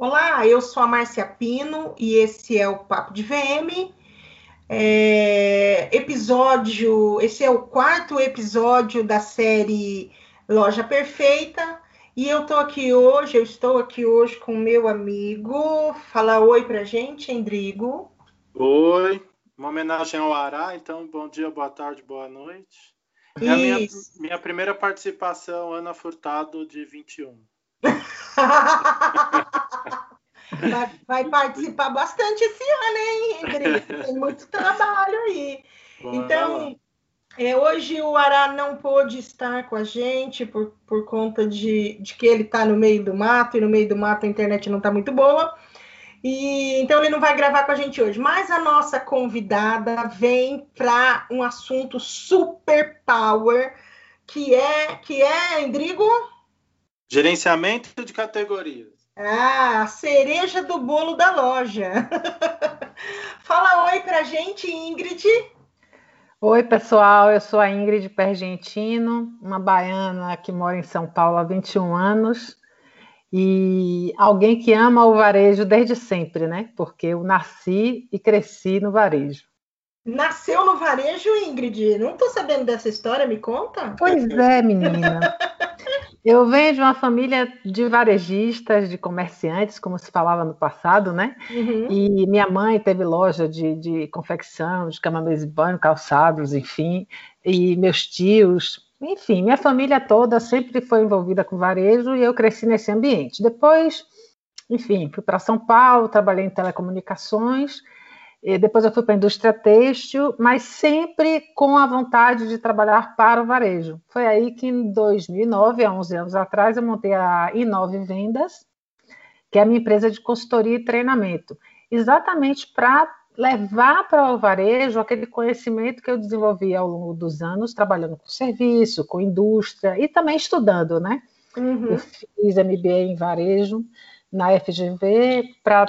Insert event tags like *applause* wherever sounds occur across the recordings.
Olá, eu sou a Márcia Pino e esse é o Papo de VM. É, episódio, esse é o quarto episódio da série Loja Perfeita. E eu tô aqui hoje, eu estou aqui hoje com meu amigo. Fala oi pra gente, Endrigo. Oi, uma homenagem ao Ará, então bom dia, boa tarde, boa noite. É a minha, minha primeira participação, Ana Furtado, de 21. *laughs* vai, vai, participar bastante esse ano, hein, Ingrid? Tem muito trabalho aí. Então, é, hoje o Ará não pôde estar com a gente por, por conta de, de que ele está no meio do mato, e no meio do mato a internet não está muito boa. E então ele não vai gravar com a gente hoje, mas a nossa convidada vem para um assunto super power, que é que é, Endrigo? Gerenciamento de categorias. Ah, a cereja do bolo da loja. *laughs* Fala oi pra gente, Ingrid. Oi, pessoal, eu sou a Ingrid Pergentino, uma baiana que mora em São Paulo há 21 anos e alguém que ama o varejo desde sempre, né? Porque eu nasci e cresci no varejo. Nasceu no varejo, Ingrid? Não estou sabendo dessa história, me conta. Pois é, menina. *laughs* Eu venho de uma família de varejistas, de comerciantes, como se falava no passado, né? Uhum. E minha mãe teve loja de, de confecção, de cama, mesa e banho, calçados, enfim. E meus tios, enfim, minha família toda sempre foi envolvida com varejo e eu cresci nesse ambiente. Depois, enfim, fui para São Paulo, trabalhei em telecomunicações depois eu fui para a indústria têxtil, mas sempre com a vontade de trabalhar para o varejo. Foi aí que em 2009, há 11 anos atrás, eu montei a Inove Vendas, que é a minha empresa de consultoria e treinamento, exatamente para levar para o varejo aquele conhecimento que eu desenvolvi ao longo dos anos, trabalhando com serviço, com indústria e também estudando, né? Uhum. Eu fiz MBA em varejo na FGV para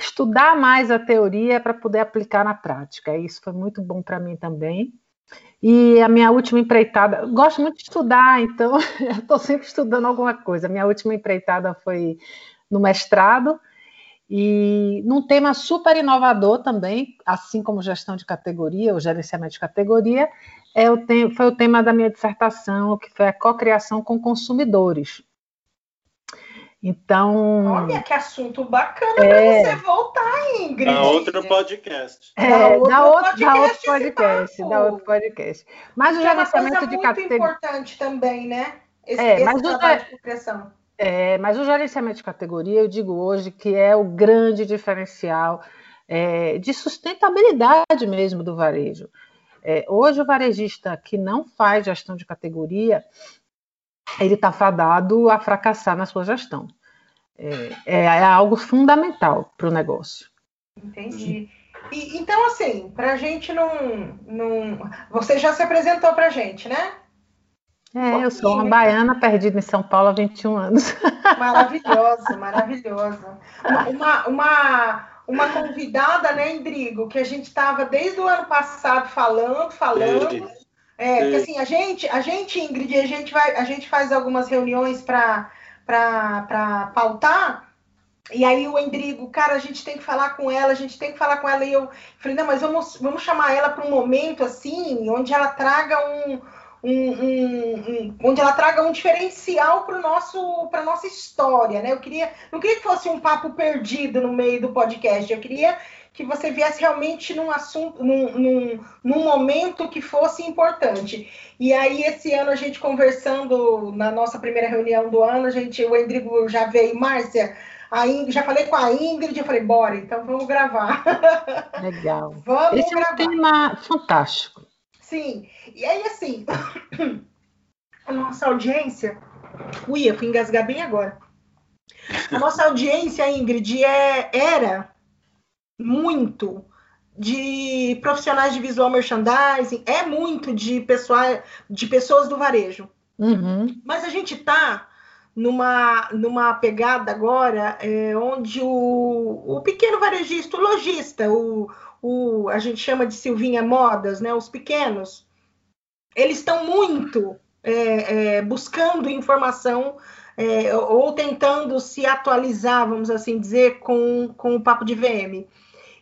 estudar mais a teoria para poder aplicar na prática. Isso foi muito bom para mim também. E a minha última empreitada, gosto muito de estudar, então *laughs* estou sempre estudando alguma coisa. A minha última empreitada foi no mestrado e num tema super inovador também, assim como gestão de categoria, o gerenciamento de categoria, é o foi o tema da minha dissertação, que foi a cocriação com consumidores. Então. Olha que assunto bacana é... para você voltar, Ingrid. Dá outro podcast. É, dá outro, dá outro podcast. Dá outro podcast, dá outro podcast. Mas o é gerenciamento de categoria. muito importante também, né? Esse, é, esse mas trabalho o... de criação. É, mas o gerenciamento de categoria, eu digo hoje que é o grande diferencial é, de sustentabilidade mesmo do varejo. É, hoje, o varejista que não faz gestão de categoria, ele está fadado a fracassar na sua gestão. É, é, é algo fundamental para o negócio. Entendi. E, então, assim, para a gente não, não. Você já se apresentou para a gente, né? É, eu sou uma baiana perdida em São Paulo há 21 anos. Maravilhosa, *laughs* maravilhosa. Uma, uma, uma convidada, né, Indrigo, que a gente estava desde o ano passado falando, falando. É, porque assim, a gente, a gente, Ingrid, a gente, vai, a gente faz algumas reuniões para pautar, e aí o Endrigo, cara, a gente tem que falar com ela, a gente tem que falar com ela, e eu falei, não, mas vamos, vamos chamar ela para um momento assim, onde ela traga um, um, um, um, onde ela traga um diferencial para nosso para nossa história, né? Eu queria, não queria que fosse um papo perdido no meio do podcast, eu queria que você viesse realmente num assunto, num, num, num, momento que fosse importante. E aí, esse ano, a gente conversando na nossa primeira reunião do ano, a gente, o Endrigo já veio, Márcia, a Ingrid, já falei com a Ingrid, eu falei, bora, então vamos gravar. *laughs* Legal. vamos Esse gravar. é um tema fantástico. Sim, e aí, assim, *clears throat* a nossa audiência. Ui, eu fui engasgar bem agora. A nossa audiência, Ingrid, é, era muito de profissionais de visual merchandising, é muito de, pessoa, de pessoas do varejo. Uhum. Mas a gente está numa, numa pegada agora é, onde o, o pequeno varejista, o lojista, o, o, a gente chama de Silvinha Modas, né, os pequenos, eles estão muito é, é, buscando informação é, ou tentando se atualizar, vamos assim dizer, com, com o Papo de VM.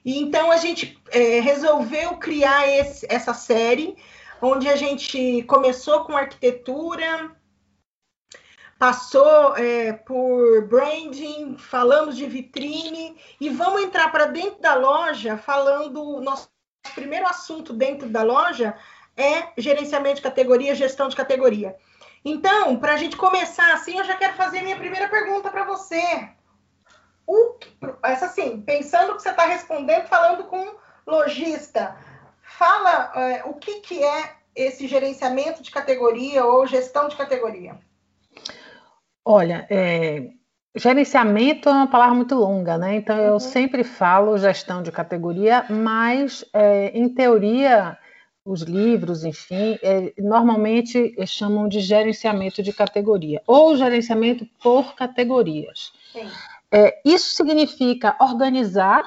E então a gente é, resolveu criar esse, essa série, onde a gente começou com arquitetura, passou é, por branding, falamos de vitrine e vamos entrar para dentro da loja falando nosso primeiro assunto dentro da loja é gerenciamento de categoria, gestão de categoria. Então, para a gente começar assim, eu já quero fazer minha primeira pergunta para você. O que, essa assim, pensando que você está respondendo, falando com lojista, fala é, o que, que é esse gerenciamento de categoria ou gestão de categoria. Olha, é, gerenciamento é uma palavra muito longa, né? Então eu uhum. sempre falo gestão de categoria, mas é, em teoria os livros, enfim, é, normalmente chamam de gerenciamento de categoria ou gerenciamento por categorias. É, isso significa organizar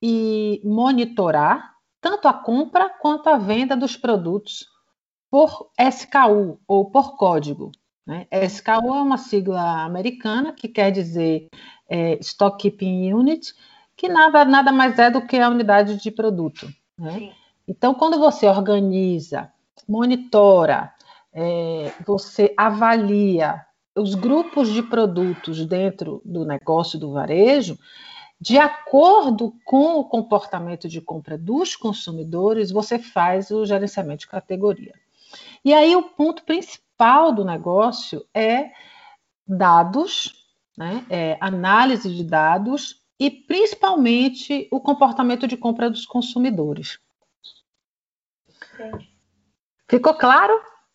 e monitorar tanto a compra quanto a venda dos produtos por SKU ou por código. Né? SKU é uma sigla americana que quer dizer é, Stock Keeping Unit, que nada, nada mais é do que a unidade de produto. Né? Então, quando você organiza, monitora, é, você avalia os grupos de produtos dentro do negócio do varejo, de acordo com o comportamento de compra dos consumidores, você faz o gerenciamento de categoria. E aí o ponto principal principal do negócio é dados, né? É análise de dados e principalmente o comportamento de compra dos consumidores. Ficou claro?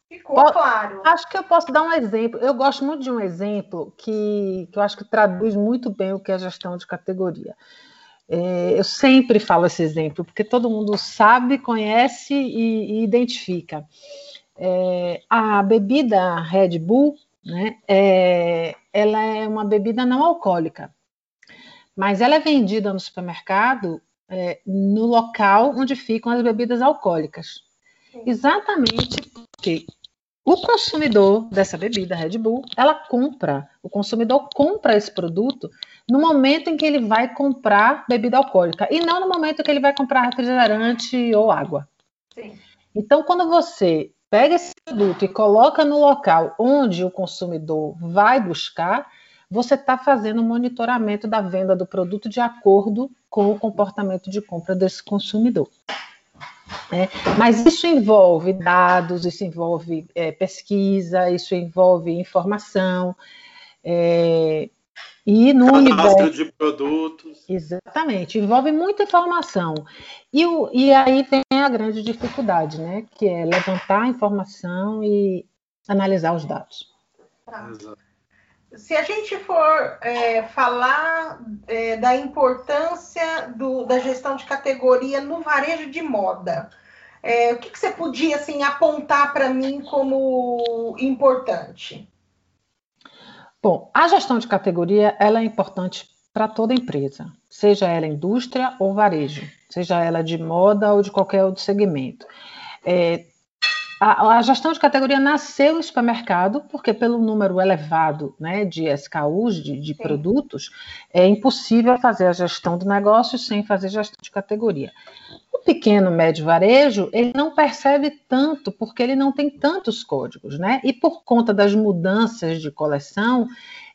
Ficou claro. Acho que eu posso dar um exemplo. Eu gosto muito de um exemplo que, que eu acho que traduz muito bem o que é gestão de categoria. É, eu sempre falo esse exemplo, porque todo mundo sabe, conhece e, e identifica. É, a bebida Red Bull, né, é, ela é uma bebida não alcoólica, mas ela é vendida no supermercado é, no local onde ficam as bebidas alcoólicas. Exatamente porque o consumidor dessa bebida Red Bull, ela compra, o consumidor compra esse produto no momento em que ele vai comprar bebida alcoólica e não no momento em que ele vai comprar refrigerante ou água. Sim. Então, quando você pega esse produto e coloca no local onde o consumidor vai buscar, você está fazendo um monitoramento da venda do produto de acordo com o comportamento de compra desse consumidor. É, mas isso envolve dados, isso envolve é, pesquisa, isso envolve informação. É, e no Cadastro universo, de produtos. Exatamente, envolve muita informação. E, o, e aí vem a grande dificuldade, né? Que é levantar a informação e analisar os dados. Tá. Se a gente for é, falar é, da importância do, da gestão de categoria no varejo de moda, é, o que, que, você podia assim, apontar para mim como importante? Bom, a gestão de categoria ela é importante para toda empresa, seja ela indústria ou varejo, seja ela de moda ou de qualquer outro segmento. É, a, a, gestão de categoria nasceu no supermercado, porque pelo número elevado né, de SKUs, de, de produtos, é impossível fazer a gestão do negócio sem fazer gestão de categoria. O pequeno, médio varejo, ele não percebe tanto, porque ele não tem tantos códigos, né? E por conta das mudanças de coleção,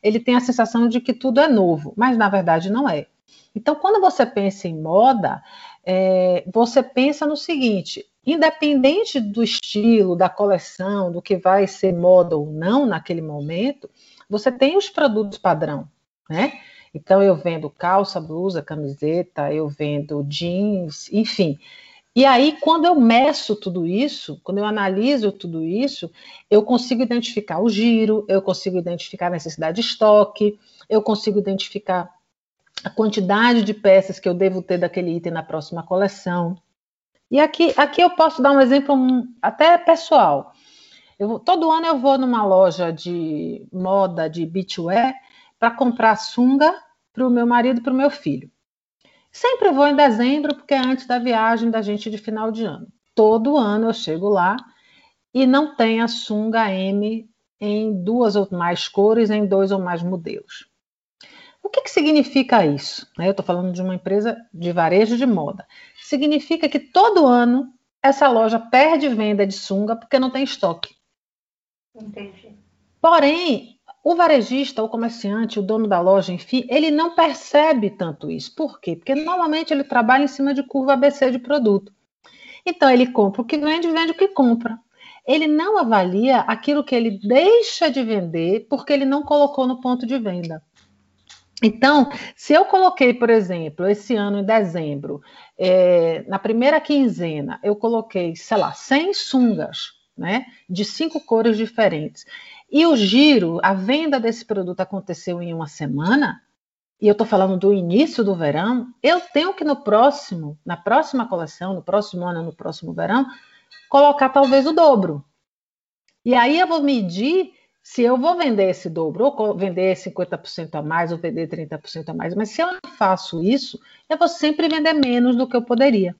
ele tem a sensação de que tudo é novo, mas na verdade não é. Então, quando você pensa em moda, é, você pensa no seguinte: independente do estilo, da coleção, do que vai ser moda ou não naquele momento, você tem os produtos padrão, né? Então eu vendo calça, blusa, camiseta, eu vendo jeans, enfim. E aí, quando eu meço tudo isso, quando eu analiso tudo isso, eu consigo identificar o giro, eu consigo identificar a necessidade de estoque, eu consigo identificar a quantidade de peças que eu devo ter daquele item na próxima coleção. E aqui, aqui eu posso dar um exemplo até pessoal. Eu, todo ano eu vou numa loja de moda de beachwear para comprar sunga para o meu marido e para o meu filho. Sempre vou em dezembro, porque é antes da viagem da gente de final de ano. Todo ano eu chego lá e não tem a sunga M em duas ou mais cores, em dois ou mais modelos. O que, que significa isso? Eu estou falando de uma empresa de varejo de moda. Significa que todo ano essa loja perde venda de sunga porque não tem estoque. Entendi. Porém, o varejista, o comerciante, o dono da loja, enfim, ele não percebe tanto isso. Por quê? Porque normalmente ele trabalha em cima de curva ABC de produto. Então ele compra o que vende, vende o que compra. Ele não avalia aquilo que ele deixa de vender porque ele não colocou no ponto de venda. Então, se eu coloquei, por exemplo, esse ano em dezembro, é, na primeira quinzena, eu coloquei, sei lá, 100 sungas, né, de cinco cores diferentes, e o giro, a venda desse produto aconteceu em uma semana, e eu estou falando do início do verão, eu tenho que no próximo, na próxima coleção, no próximo ano, no próximo verão, colocar talvez o dobro. E aí eu vou medir se eu vou vender esse dobro, ou vender 50% a mais, ou vender 30% a mais, mas se eu não faço isso, eu vou sempre vender menos do que eu poderia.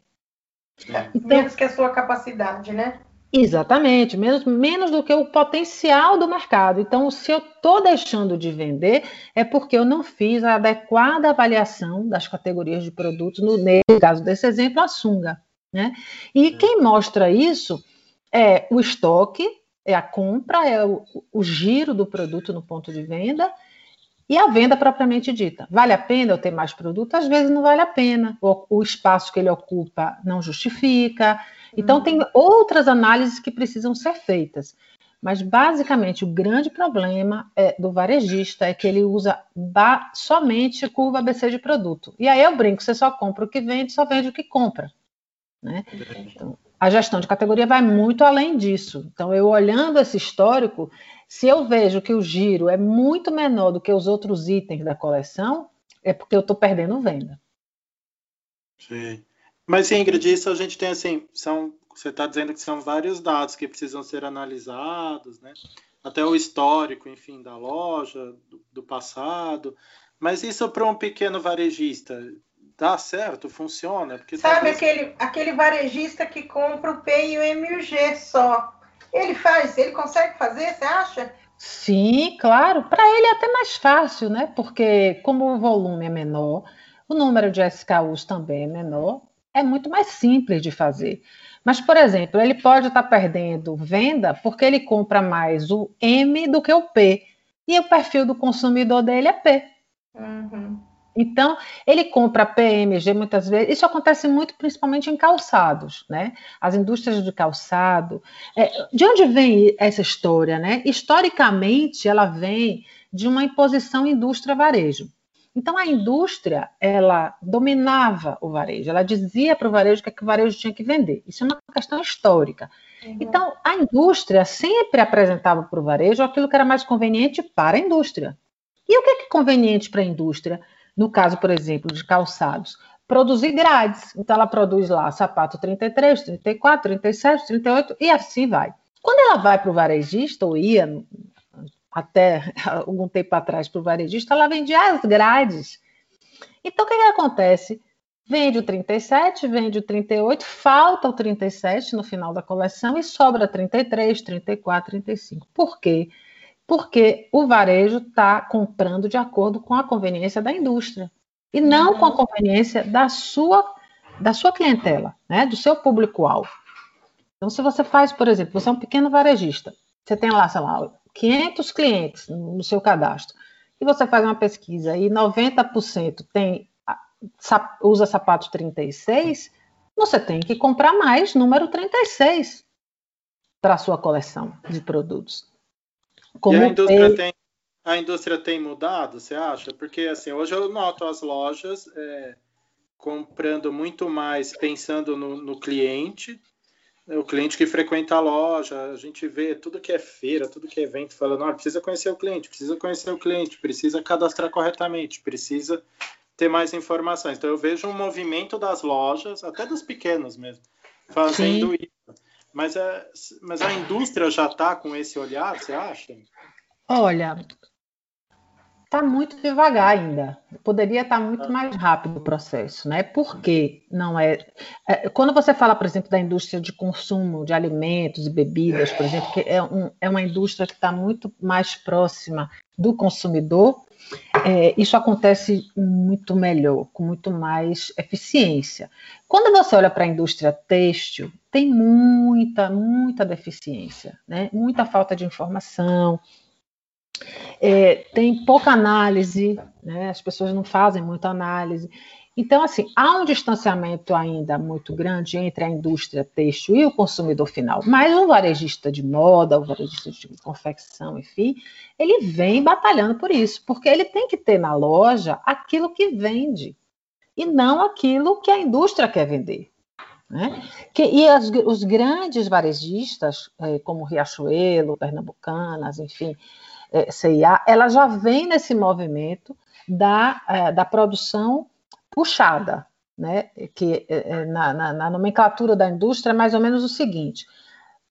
É, então, menos que a sua capacidade, né? Exatamente, menos, menos do que o potencial do mercado. Então, se eu estou deixando de vender, é porque eu não fiz a adequada avaliação das categorias de produtos, no, no caso desse exemplo, a sunga. Né? E quem mostra isso é o estoque é a compra, é o, o giro do produto no ponto de venda e a venda propriamente dita. Vale a pena eu ter mais produto? Às vezes não vale a pena. O, o espaço que ele ocupa não justifica. Então, uhum. tem outras análises que precisam ser feitas. Mas, basicamente, o grande problema é, do varejista é que ele usa somente curva ABC de produto. E aí eu brinco: você só compra o que vende, só vende o que compra. Né? Então, a gestão de categoria vai muito além disso. Então, eu olhando esse histórico, se eu vejo que o giro é muito menor do que os outros itens da coleção, é porque eu estou perdendo venda. Sim. Mas, Ingrid, isso a gente tem assim, são, você está dizendo que são vários dados que precisam ser analisados, né? Até o histórico, enfim, da loja, do, do passado. Mas isso para um pequeno varejista, dá certo, funciona. Porque Sabe talvez... aquele, aquele varejista que compra o P e o MUG só? Ele faz, ele consegue fazer, você acha? Sim, claro. Para ele é até mais fácil, né? Porque como o volume é menor, o número de SKUs também é menor, é muito mais simples de fazer. Mas, por exemplo, ele pode estar perdendo venda porque ele compra mais o M do que o P. E o perfil do consumidor dele é P. Uhum. Então, ele compra PMG muitas vezes, isso acontece muito principalmente em calçados, né? As indústrias de calçado. É, de onde vem essa história, né? Historicamente, ela vem de uma imposição indústria-varejo. Então, a indústria, ela dominava o varejo, ela dizia para o varejo o que, é que o varejo tinha que vender. Isso é uma questão histórica. Uhum. Então, a indústria sempre apresentava para o varejo aquilo que era mais conveniente para a indústria. E o que é, é conveniente para a indústria? No caso, por exemplo, de calçados, produzir grades. Então, ela produz lá sapato 33, 34, 37, 38 e assim vai. Quando ela vai para o varejista, ou ia até *laughs* algum tempo atrás para o varejista, ela vendia as grades. Então, o que, que acontece? Vende o 37, vende o 38, falta o 37 no final da coleção e sobra 33, 34, 35. Por quê? porque o varejo está comprando de acordo com a conveniência da indústria e não com a conveniência da sua da sua clientela, né, do seu público-alvo. Então, se você faz, por exemplo, você é um pequeno varejista, você tem lá, sei lá, 500 clientes no seu cadastro, e você faz uma pesquisa e 90% tem usa sapato 36, você tem que comprar mais número 36 para a sua coleção de produtos. Como e a indústria, tem, a indústria tem mudado, você acha? Porque assim, hoje eu noto as lojas é, comprando muito mais pensando no, no cliente, o cliente que frequenta a loja, a gente vê tudo que é feira, tudo que é evento, falando, ah, precisa conhecer o cliente, precisa conhecer o cliente, precisa cadastrar corretamente, precisa ter mais informações. Então eu vejo um movimento das lojas, até dos pequenos mesmo, fazendo Sim. isso. Mas, é, mas a indústria já está com esse olhar, você acha? Olha, está muito devagar ainda. Poderia estar tá muito mais rápido o processo, né? Porque não é, é, Quando você fala, por exemplo, da indústria de consumo de alimentos e bebidas, por exemplo, que é, um, é uma indústria que está muito mais próxima do consumidor, é, isso acontece muito melhor, com muito mais eficiência. Quando você olha para a indústria têxtil, tem muita, muita deficiência, né? muita falta de informação, é, tem pouca análise, né? as pessoas não fazem muita análise. Então, assim, há um distanciamento ainda muito grande entre a indústria têxtil e o consumidor final. Mas o varejista de moda, o varejista de confecção, enfim, ele vem batalhando por isso, porque ele tem que ter na loja aquilo que vende e não aquilo que a indústria quer vender. Né? Que, e as, os grandes varejistas, é, como Riachuelo, Pernambucanas, enfim, é, CIA, ela já vem nesse movimento da, é, da produção puxada, né? que é, é, na, na, na, nomenclatura da indústria é mais ou menos o seguinte: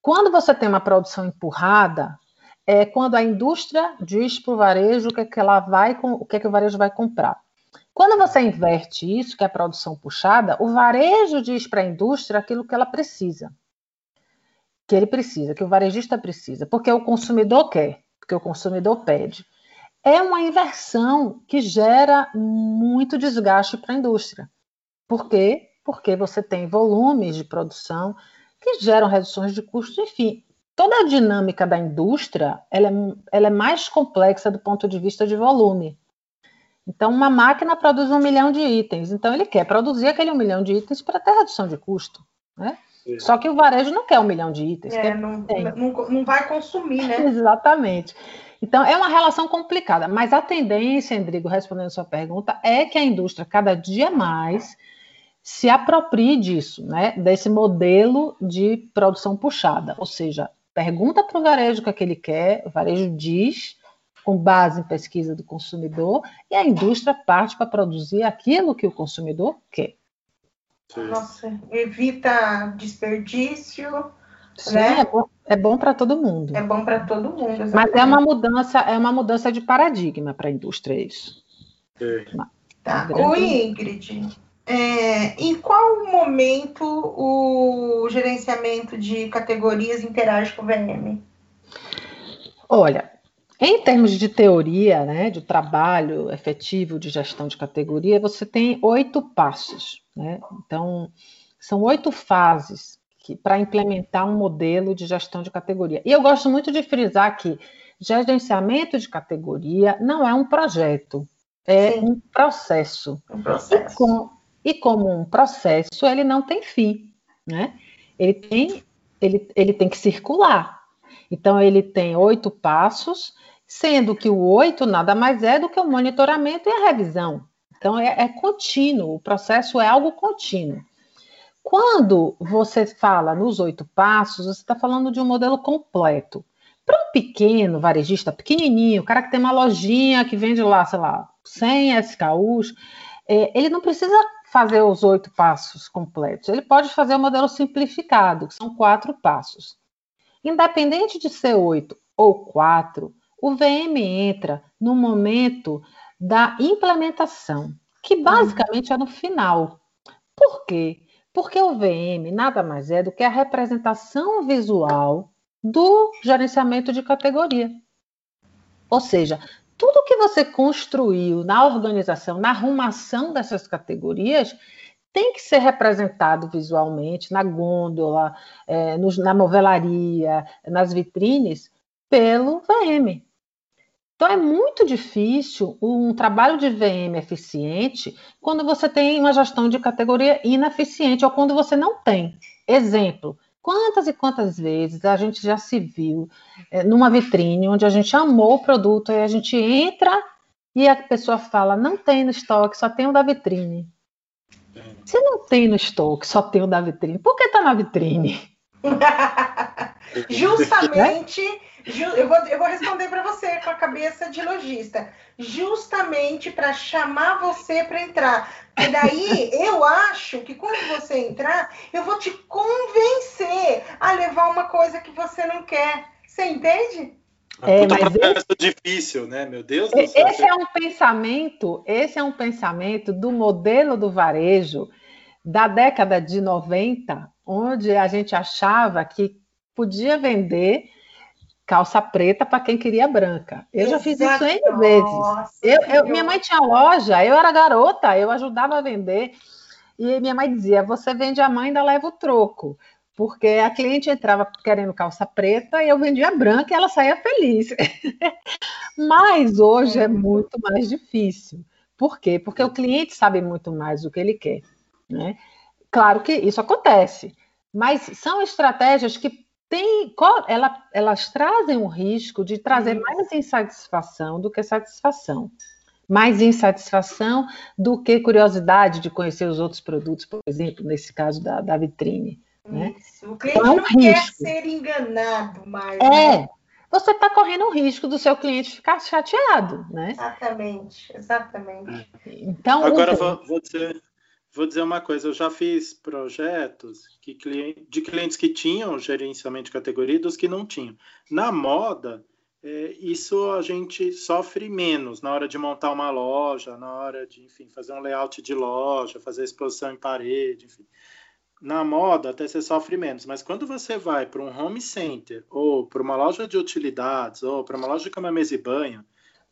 quando você tem uma produção empurrada, é quando a indústria diz para o varejo o que, é que ela vai, o que, é que o varejo vai comprar. Quando você inverte isso, que é a produção puxada, o varejo diz para a indústria aquilo que ela precisa. Que ele precisa, que o varejista precisa, porque o consumidor quer, porque o consumidor pede é uma inversão que gera muito desgaste para a indústria. Por quê? Porque você tem volumes de produção que geram reduções de custos, enfim. Toda a dinâmica da indústria ela é, ela é mais complexa do ponto de vista de volume. Então, uma máquina produz um milhão de itens. Então, ele quer produzir aquele um milhão de itens para ter redução de custo. Né? Só que o varejo não quer um milhão de itens. É, não, não, não, vai consumir, né? *laughs* Exatamente. Então, é uma relação complicada, mas a tendência, Endrigo, respondendo a sua pergunta, é que a indústria cada dia mais se aproprie disso, né? Desse modelo de produção puxada. Ou seja, pergunta para o varejo o que, é que ele quer, o varejo diz, com base em pesquisa do consumidor, e a indústria parte para produzir aquilo que o consumidor quer. Nossa, evita desperdício, Sim, né? é bom, é bom para todo mundo. É bom para todo mundo. Exatamente. Mas é uma mudança, é uma mudança de paradigma para a indústria isso. É. Tá. Grande... O Ingrid, é, em qual momento o gerenciamento de categorias interage com o VM? Olha, em termos de teoria, né, de trabalho efetivo de gestão de categoria, você tem oito passos. Né? Então, são oito fases para implementar um modelo de gestão de categoria. E eu gosto muito de frisar que gerenciamento de categoria não é um projeto, é Sim. um processo. Um processo. E, com, e, como um processo, ele não tem fim, né? Ele tem, ele, ele tem que circular. Então, ele tem oito passos, sendo que o oito nada mais é do que o monitoramento e a revisão. Então, é, é contínuo, o processo é algo contínuo. Quando você fala nos oito passos, você está falando de um modelo completo. Para um pequeno varejista, pequenininho, o cara que tem uma lojinha que vende lá, sei lá, 100 SKUs, é, ele não precisa fazer os oito passos completos. Ele pode fazer o modelo simplificado, que são quatro passos. Independente de ser oito ou quatro, o VM entra no momento da implementação, que basicamente é no final. Por quê? Porque o VM nada mais é do que a representação visual do gerenciamento de categoria. Ou seja, tudo que você construiu na organização, na arrumação dessas categorias, tem que ser representado visualmente na gôndola, é, no, na novelaria, nas vitrines, pelo VM. Então é muito difícil um trabalho de VM eficiente quando você tem uma gestão de categoria ineficiente ou quando você não tem. Exemplo, quantas e quantas vezes a gente já se viu é, numa vitrine onde a gente amou o produto e a gente entra e a pessoa fala, não tem no estoque, só tem o da vitrine. Se não tem no estoque, só tem o da vitrine, por que está na vitrine? *laughs* Justamente eu vou, eu vou responder para você com a cabeça de lojista, justamente para chamar você para entrar. E daí eu acho que quando você entrar, eu vou te convencer a levar uma coisa que você não quer. Você entende? É, mas processo esse, difícil, né? Meu Deus do céu. Esse é um pensamento, esse é um pensamento do modelo do varejo da década de 90, onde a gente achava que podia vender calça preta para quem queria branca. Eu Exato. já fiz isso N vezes. Eu, eu, minha mãe tinha loja, eu era garota, eu ajudava a vender. E minha mãe dizia: você vende a mãe, ainda leva o troco porque a cliente entrava querendo calça preta e eu vendia branca e ela saía feliz. *laughs* Mas hoje é muito mais difícil. Por quê? Porque o cliente sabe muito mais o que ele quer. Né? Claro que isso acontece, mas são estratégias que têm, ela, elas trazem um risco de trazer mais insatisfação do que satisfação. Mais insatisfação do que curiosidade de conhecer os outros produtos, por exemplo, nesse caso da, da vitrine. Né? O cliente então, é um não risco. quer ser enganado mais. É, né? você está correndo o risco do seu cliente ficar chateado, né? Exatamente, exatamente. Então, Agora vou, vou, dizer, vou dizer uma coisa, eu já fiz projetos que, de clientes que tinham gerenciamento de categoria e dos que não tinham. Na moda, é, isso a gente sofre menos na hora de montar uma loja, na hora de, enfim, fazer um layout de loja, fazer exposição em parede, enfim na moda até você sofre menos, mas quando você vai para um home center ou para uma loja de utilidades ou para uma loja de cama, mesa e banho,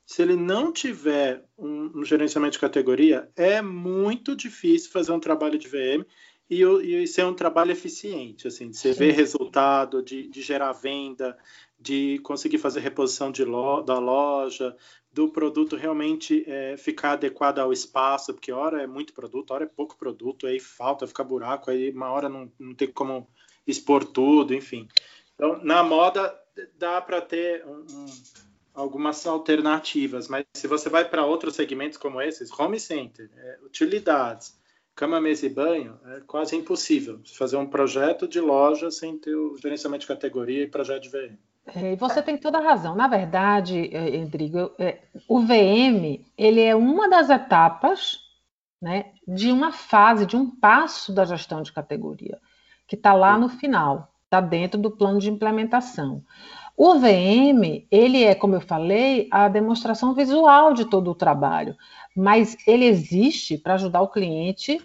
se ele não tiver um, um, gerenciamento de categoria, é muito difícil fazer um trabalho de VM e, e ser um trabalho eficiente, assim, de você ver resultado, de, de gerar venda, de conseguir fazer reposição de lo, da loja, do produto realmente é, ficar adequado ao espaço, porque hora é muito produto, hora é pouco produto, aí falta, fica buraco, aí uma hora não, não tem como expor tudo, enfim. Então, na moda dá para ter um, um, algumas alternativas, mas se você vai para outros segmentos como esses, home center, é, utilidades, cama, mesa e banho, é quase impossível fazer um projeto de loja sem ter o gerenciamento de categoria e projeto de VM. É, você tem toda a razão. Na verdade, é, Rodrigo, é, o VM ele é uma das etapas né, de uma fase, de um passo da gestão de categoria, que está lá no final, está dentro do plano de implementação. O VM, ele é, como eu falei, a demonstração visual de todo o trabalho, mas ele existe para ajudar o cliente,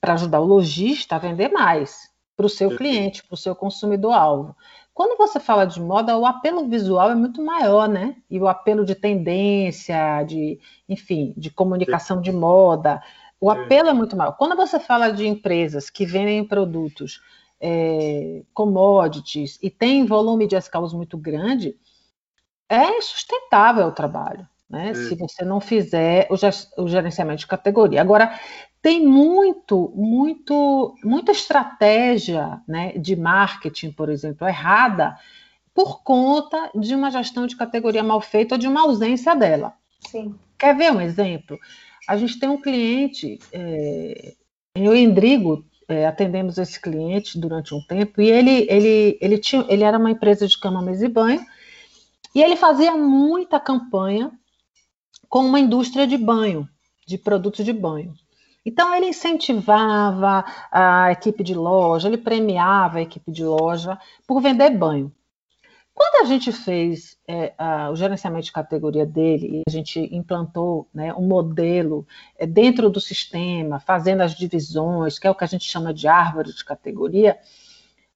para ajudar o lojista a vender mais para o seu cliente, para o seu consumidor-alvo. Quando você fala de moda, o apelo visual é muito maior, né? E o apelo de tendência, de, enfim, de comunicação de moda, o apelo é muito maior. Quando você fala de empresas que vendem produtos é, commodities e tem volume de escalas muito grande, é sustentável o trabalho. Né? Se você não fizer o gerenciamento de categoria. Agora, tem muito, muito, muita estratégia né, de marketing, por exemplo, errada, por conta de uma gestão de categoria mal feita ou de uma ausência dela. Sim. Quer ver um exemplo? A gente tem um cliente, é, eu e Endrigo é, atendemos esse cliente durante um tempo, e ele, ele, ele, tinha, ele era uma empresa de cama, mesa e banho, e ele fazia muita campanha com uma indústria de banho, de produtos de banho. Então, ele incentivava a equipe de loja, ele premiava a equipe de loja por vender banho. Quando a gente fez é, a, o gerenciamento de categoria dele e a gente implantou né, um modelo é, dentro do sistema, fazendo as divisões, que é o que a gente chama de árvore de categoria,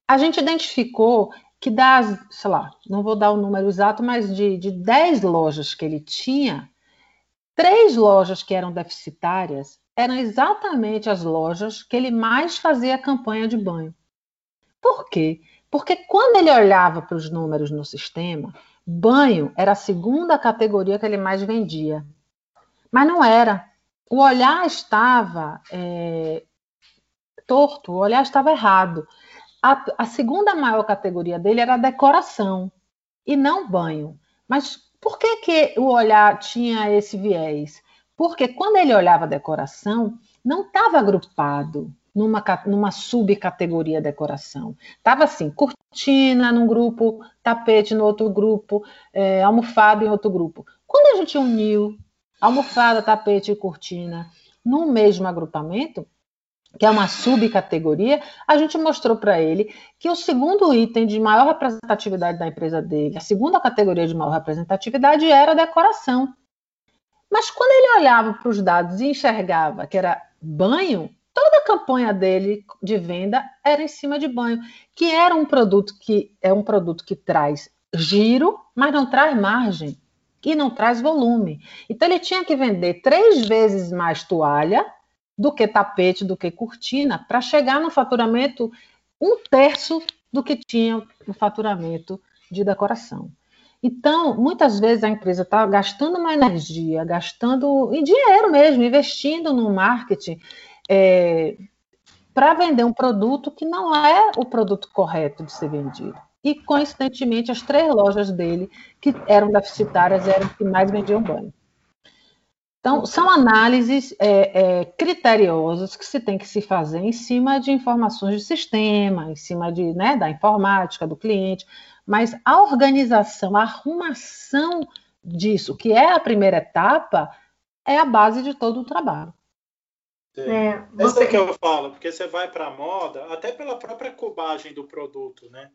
a gente identificou que das, sei lá, não vou dar o número exato, mas de, de 10 lojas que ele tinha, três lojas que eram deficitárias eram exatamente as lojas que ele mais fazia campanha de banho. Por quê? Porque quando ele olhava para os números no sistema, banho era a segunda categoria que ele mais vendia. Mas não era. O olhar estava é, torto, o olhar estava errado. A, a segunda maior categoria dele era decoração e não banho. Mas por que, que o olhar tinha esse viés? Porque quando ele olhava decoração, não estava agrupado numa, numa subcategoria decoração. Estava assim, cortina num grupo, tapete no outro grupo, é, almofada em outro grupo. Quando a gente uniu almofada, tapete e cortina no mesmo agrupamento, que é uma subcategoria, a gente mostrou para ele que o segundo item de maior representatividade da empresa dele, a segunda categoria de maior representatividade era a decoração. Mas quando ele olhava para os dados e enxergava que era banho, toda a campanha dele de venda era em cima de banho, que era um produto que é um produto que traz giro, mas não traz margem e não traz volume. Então ele tinha que vender três vezes mais toalha do que tapete, do que cortina, para chegar no faturamento um terço do que tinha no faturamento de decoração. Então, muitas vezes a empresa está gastando uma energia, gastando em dinheiro mesmo, investindo no marketing é, para vender um produto que não é o produto correto de ser vendido. E, coincidentemente, as três lojas dele, que eram deficitárias, eram as que mais vendiam banho. Então, são análises é, é, criteriosas que se tem que se fazer em cima de informações de sistema, em cima de, né, da informática, do cliente, mas a organização, a arrumação disso, que é a primeira etapa, é a base de todo o trabalho. É, você... Essa que eu falo, porque você vai para a moda, até pela própria cubagem do produto, né?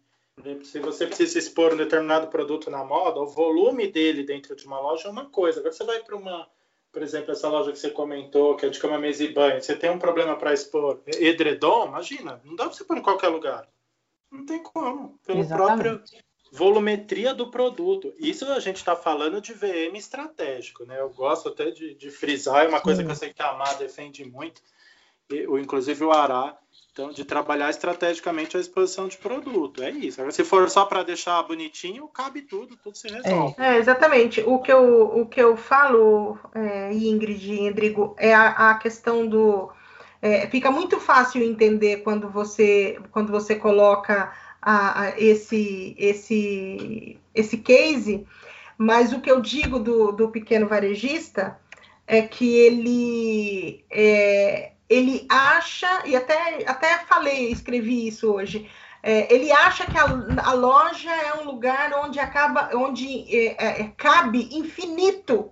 Se você precisa expor um determinado produto na moda, o volume dele dentro de uma loja é uma coisa. Agora você vai para uma por exemplo, essa loja que você comentou, que é de cama, mesa e banho, você tem um problema para expor edredom, imagina, não dá para você pôr em qualquer lugar. Não tem como, pela própria volumetria do produto. Isso a gente está falando de VM estratégico, né? Eu gosto até de, de frisar, é uma coisa que eu sei que a Amar defende muito, e, inclusive o Ará, então, de trabalhar estrategicamente a exposição de produto. É isso. Agora, se for só para deixar bonitinho, cabe tudo, tudo se resolve. É, é exatamente. O que eu, o que eu falo, é, Ingrid e Endrigo, é a, a questão do. É, fica muito fácil entender quando você, quando você coloca a, a, esse, esse, esse case, mas o que eu digo do, do pequeno varejista é que ele. É, ele acha, e até, até falei, escrevi isso hoje, é, ele acha que a, a, loja é um lugar onde acaba, onde é, é, é cabe infinito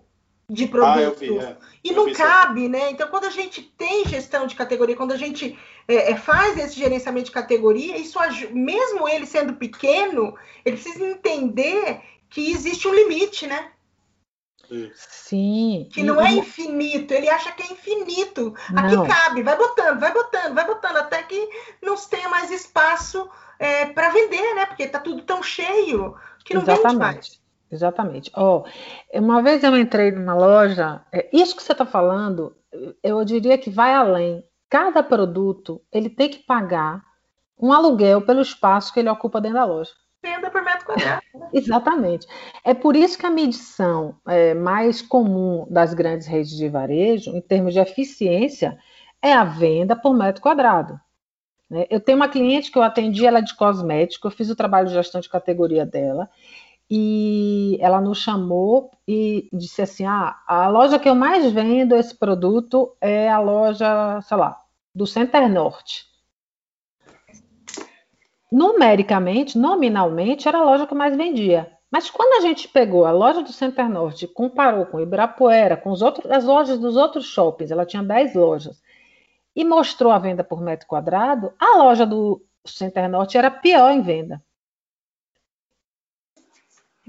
de produto. Ah, vi, é. E eu não cabe, isso. né? Então, quando a gente tem gestão de categoria, quando a gente é, faz esse gerenciamento de categoria, isso mesmo ele sendo pequeno, ele precisa entender que existe um limite, né? Sim. Que não é infinito, ele acha que é infinito. Não. Aqui cabe, vai botando, vai botando, vai botando, até que não tenha mais espaço é, para vender, né? Porque está tudo tão cheio que não Exatamente. vende mais. Exatamente. Oh, uma vez eu entrei numa loja, é, isso que você está falando, eu diria que vai além. Cada produto ele tem que pagar um aluguel pelo espaço que ele ocupa dentro da loja venda por metro quadrado. Né? *laughs* Exatamente. É por isso que a medição é, mais comum das grandes redes de varejo, em termos de eficiência, é a venda por metro quadrado. Né? Eu tenho uma cliente que eu atendi, ela é de cosmético, eu fiz o trabalho de gestão de categoria dela, e ela nos chamou e disse assim: ah, a loja que eu mais vendo esse produto é a loja, sei lá, do Center Norte numericamente, nominalmente, era a loja que mais vendia. Mas quando a gente pegou a loja do Center Norte, comparou com Ibirapuera, com os outros, as lojas dos outros shoppings, ela tinha 10 lojas, e mostrou a venda por metro quadrado, a loja do Center Norte era pior em venda.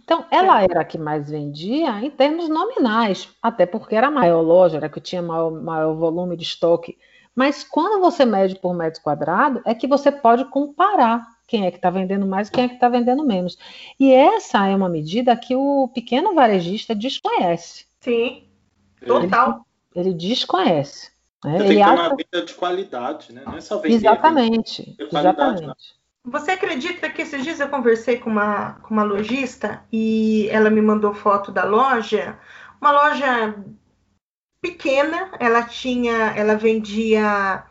Então, ela era a que mais vendia em termos nominais, até porque era a maior loja, era a que tinha maior, maior volume de estoque mas quando você mede por metro quadrado, é que você pode comparar quem é que está vendendo mais e quem é que está vendendo menos. E essa é uma medida que o pequeno varejista desconhece. Sim, total. Ele, ele desconhece. Né? Ele tem que ter uma venda de qualidade, né? Não é só vender. Exatamente. exatamente. Você acredita que esses dias eu conversei com uma, com uma lojista e ela me mandou foto da loja, uma loja pequena, ela tinha, ela vendia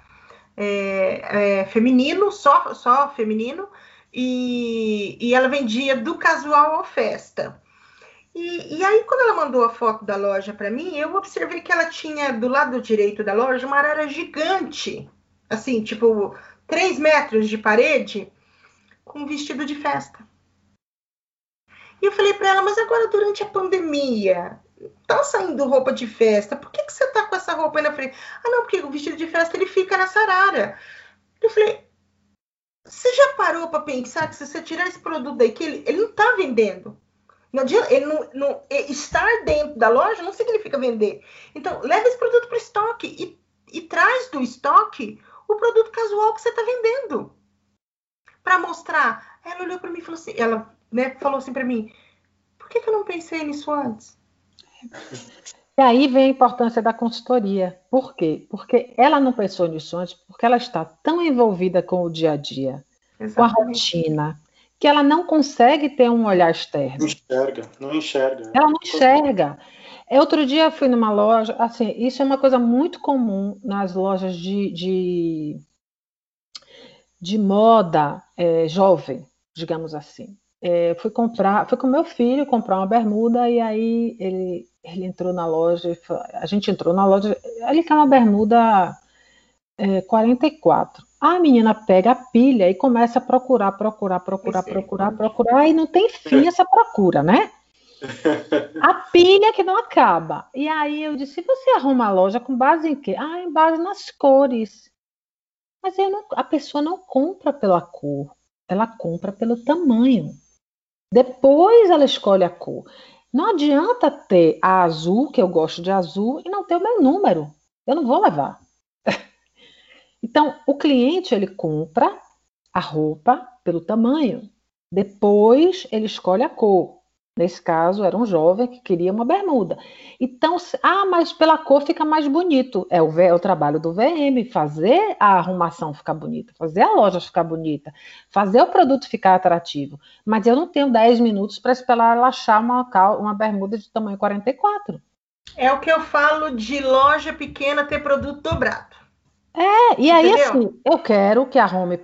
é, é, feminino, só, só feminino, e, e ela vendia do casual ao festa. E, e, aí, quando ela mandou a foto da loja para mim, eu observei que ela tinha do lado direito da loja uma arara gigante, assim, tipo, 3 metros de parede, com um vestido de festa. E eu falei para ela, mas agora durante a pandemia, tá saindo roupa de festa, por que, que você tá com essa roupa aí na frente? Ah, não, porque o vestido de festa ele fica nessa arara. Eu falei, você já parou para pensar que se você tirar esse produto daí, que ele, ele não tá vendendo? Não adianta, ele não, não, estar dentro da loja não significa vender. Então, leva esse produto para o estoque e, e traz do estoque o produto casual que você está vendendo. Para mostrar. Ela olhou para mim e falou assim, ela né, falou assim para mim, por que, que eu não pensei nisso antes? E aí vem a importância da consultoria. Por quê? Porque ela não pensou nisso antes, porque ela está tão envolvida com o dia a dia, Exatamente. com a rotina, que ela não consegue ter um olhar externo. Não enxerga, não enxerga. Ela não enxerga. Outro dia eu fui numa loja, assim, isso é uma coisa muito comum nas lojas de, de, de moda é, jovem, digamos assim. É, fui comprar, fui com meu filho comprar uma bermuda e aí ele, ele entrou na loja, a gente entrou na loja, ele quer uma bermuda é, 44. A menina pega a pilha e começa a procurar, procurar, procurar, procurar, procurar, e não tem fim essa procura, né? *laughs* A pilha que não acaba. E aí eu disse: você arruma a loja com base em quê? Ah, em base nas cores. Mas não, a pessoa não compra pela cor, ela compra pelo tamanho. Depois ela escolhe a cor. Não adianta ter a azul, que eu gosto de azul, e não ter o meu número. Eu não vou levar. *laughs* Então, o cliente ele compra a roupa pelo tamanho. Depois ele escolhe a cor. Nesse caso, era um jovem que queria uma bermuda. Então, ah, mas pela cor fica mais bonito. É o, é o trabalho do VM, fazer a arrumação ficar bonita, fazer a loja ficar bonita, fazer o produto ficar atrativo. Mas eu não tenho 10 minutos para esperar ela achar uma, uma bermuda de tamanho 44. É o que eu falo de loja pequena ter produto dobrado. É, e aí Entendeu? assim, eu quero que arrume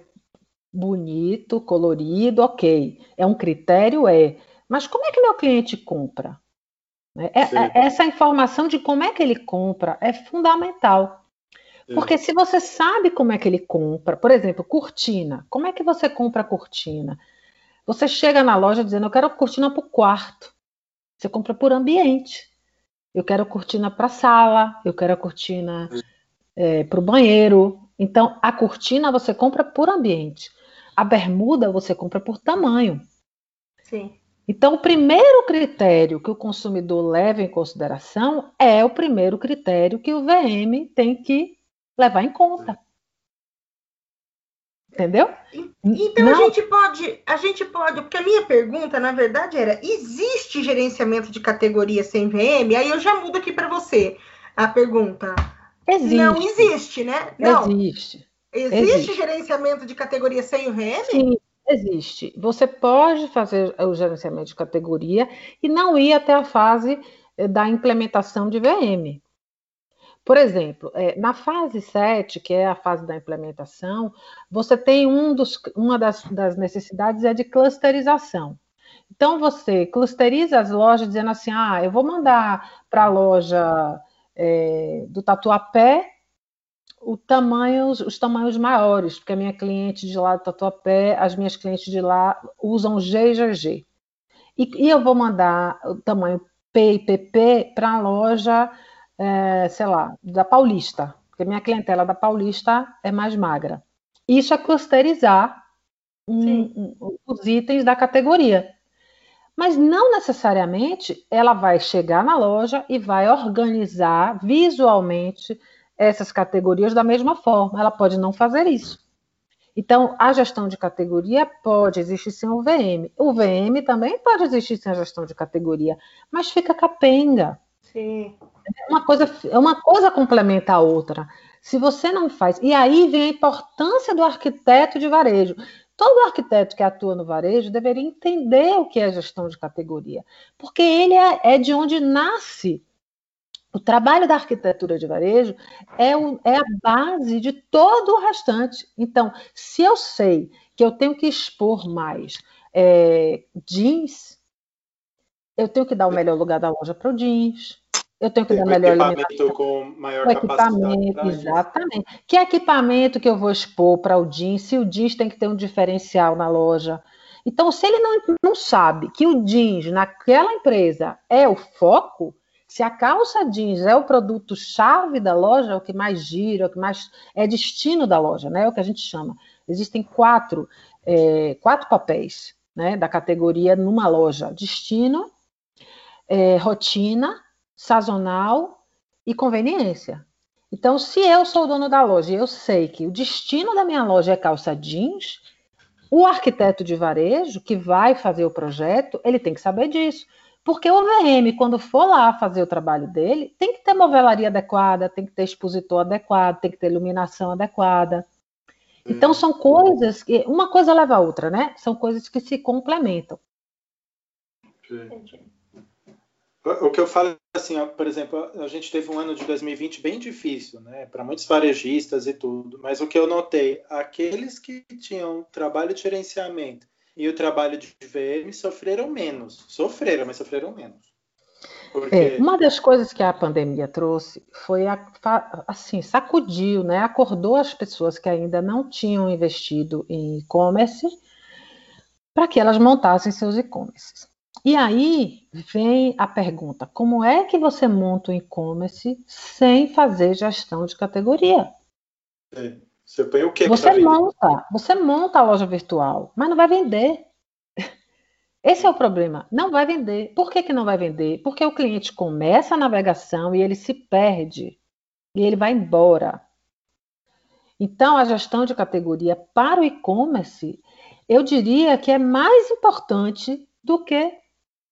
bonito, colorido, ok. É um critério, é. Mas como é que meu cliente compra? Né, é, é, essa informação de como é que ele compra é fundamental. Porque se você sabe como é que ele compra, por exemplo, cortina, como é que você compra a cortina? Você chega na loja dizendo, eu quero cortina para o quarto. Você compra por ambiente. Eu quero cortina para sala, eu quero a cortina é, para o banheiro. Então, a cortina você compra por ambiente. A bermuda você compra por tamanho. Sim. Então, o primeiro critério que o consumidor leva em consideração é o primeiro critério que o VM tem que levar em conta. Entendeu? Então Não. a gente pode, a gente pode, porque a minha pergunta, na verdade, era: existe gerenciamento de categoria sem VM? Aí eu já mudo aqui para você a pergunta. Existe. Não existe, né? Não. Existe. Existe, existe. gerenciamento de categoria sem o VM? Sim, existe. Você pode fazer o gerenciamento de categoria e não ir até a fase eh, da implementação de VM. Por exemplo, eh, na fase 7, que é a fase da implementação, você tem um dos, uma das, das necessidades é de clusterização. Então, você clusteriza as lojas dizendo assim: ah, eu vou mandar para a loja é, do Tatuapé o tamanho, os tamanhos maiores, porque a minha cliente de lá do Tatuapé, as minhas clientes de lá usam G e GG. E, e eu vou mandar o tamanho P e PP para a loja, é, sei lá, da Paulista, porque minha clientela da Paulista é mais magra. Isso é clusterizar um, um, os itens da categoria. Mas não necessariamente ela vai chegar na loja e vai organizar visualmente essas categorias da mesma forma. Ela pode não fazer isso. Então, a gestão de categoria pode existir sem o VM. O VM também pode existir sem a gestão de categoria, mas fica capenga. Sim. Uma coisa, uma coisa complementa a outra. Se você não faz. E aí vem a importância do arquiteto de varejo. Todo arquiteto que atua no varejo deveria entender o que é gestão de categoria, porque ele é, é de onde nasce. O trabalho da arquitetura de varejo é, o, é a base de todo o restante. Então, se eu sei que eu tenho que expor mais é, jeans, eu tenho que dar o melhor lugar da loja para o jeans, eu tenho que dar melhor alimentação. com maior o equipamento, exatamente. Que equipamento que eu vou expor para o jeans? Se o jeans tem que ter um diferencial na loja. Então, se ele não, não sabe que o jeans naquela empresa é o foco, Se a calça jeans é o produto chave da loja, é o que mais gira, é o que mais é destino da loja, né? É o que a gente chama. Existem quatro, é, quatro papéis né, da categoria numa loja: destino, é, rotina, sazonal e conveniência. Então, se eu sou o dono da loja e eu sei que o destino da minha loja é calça jeans, o arquiteto de varejo que vai fazer o projeto, ele tem que saber disso. Porque o VM, quando for lá fazer o trabalho dele, tem que ter movelaria adequada, tem que ter expositor adequado, tem que ter iluminação adequada. Então, são coisas que. Uma coisa leva a outra, né? São coisas que se complementam. O que eu falo assim, por exemplo, a gente teve um ano de 2020 bem difícil, né, para muitos varejistas e tudo, mas o que eu notei, aqueles que tinham trabalho de gerenciamento e o trabalho de VM sofreram menos. Sofreram, mas sofreram menos. Porque... É, uma das coisas que a pandemia trouxe foi a, assim, sacudiu, né? Acordou as pessoas que ainda não tinham investido em e-commerce para que elas montassem seus e-commerces. E aí vem a pergunta: como é que você monta um e-commerce sem fazer gestão de categoria? É. Você põe o que? Você monta, você monta a loja virtual, mas não vai vender. *laughs* Esse é o problema. Não vai vender. Por que, que não vai vender? Porque o cliente começa a navegação e ele se perde. E ele vai embora. Então, a gestão de categoria para o e-commerce, eu diria que é mais importante do que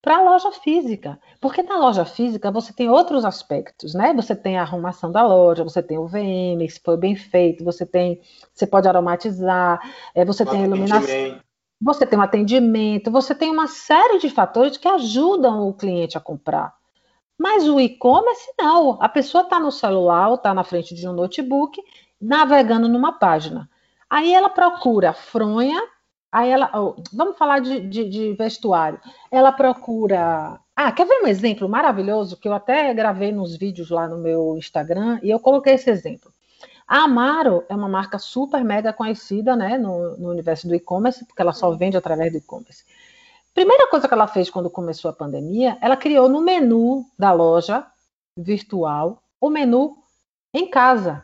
para a loja física. Porque na loja física você tem outros aspectos, né? Você tem a arrumação da loja, você tem o VM, se foi bem feito, você tem, você pode aromatizar, é, você tem a iluminação. Você tem um atendimento, você tem uma série de fatores que ajudam o cliente a comprar. Mas o e-commerce não. A pessoa está no celular, está na frente de um notebook, navegando numa página. Aí ela procura fronha, Aí ela, oh, vamos falar de, de, de, vestuário. Ela procura. Ah, quer ver um exemplo maravilhoso que eu até gravei nos vídeos lá no meu Instagram e eu coloquei esse exemplo. A Amaro é uma marca super mega conhecida, né, no, no universo do e-commerce, porque ela só vende através do e-commerce. Primeira coisa que ela fez quando começou a pandemia, ela criou no menu da loja virtual o menu em casa.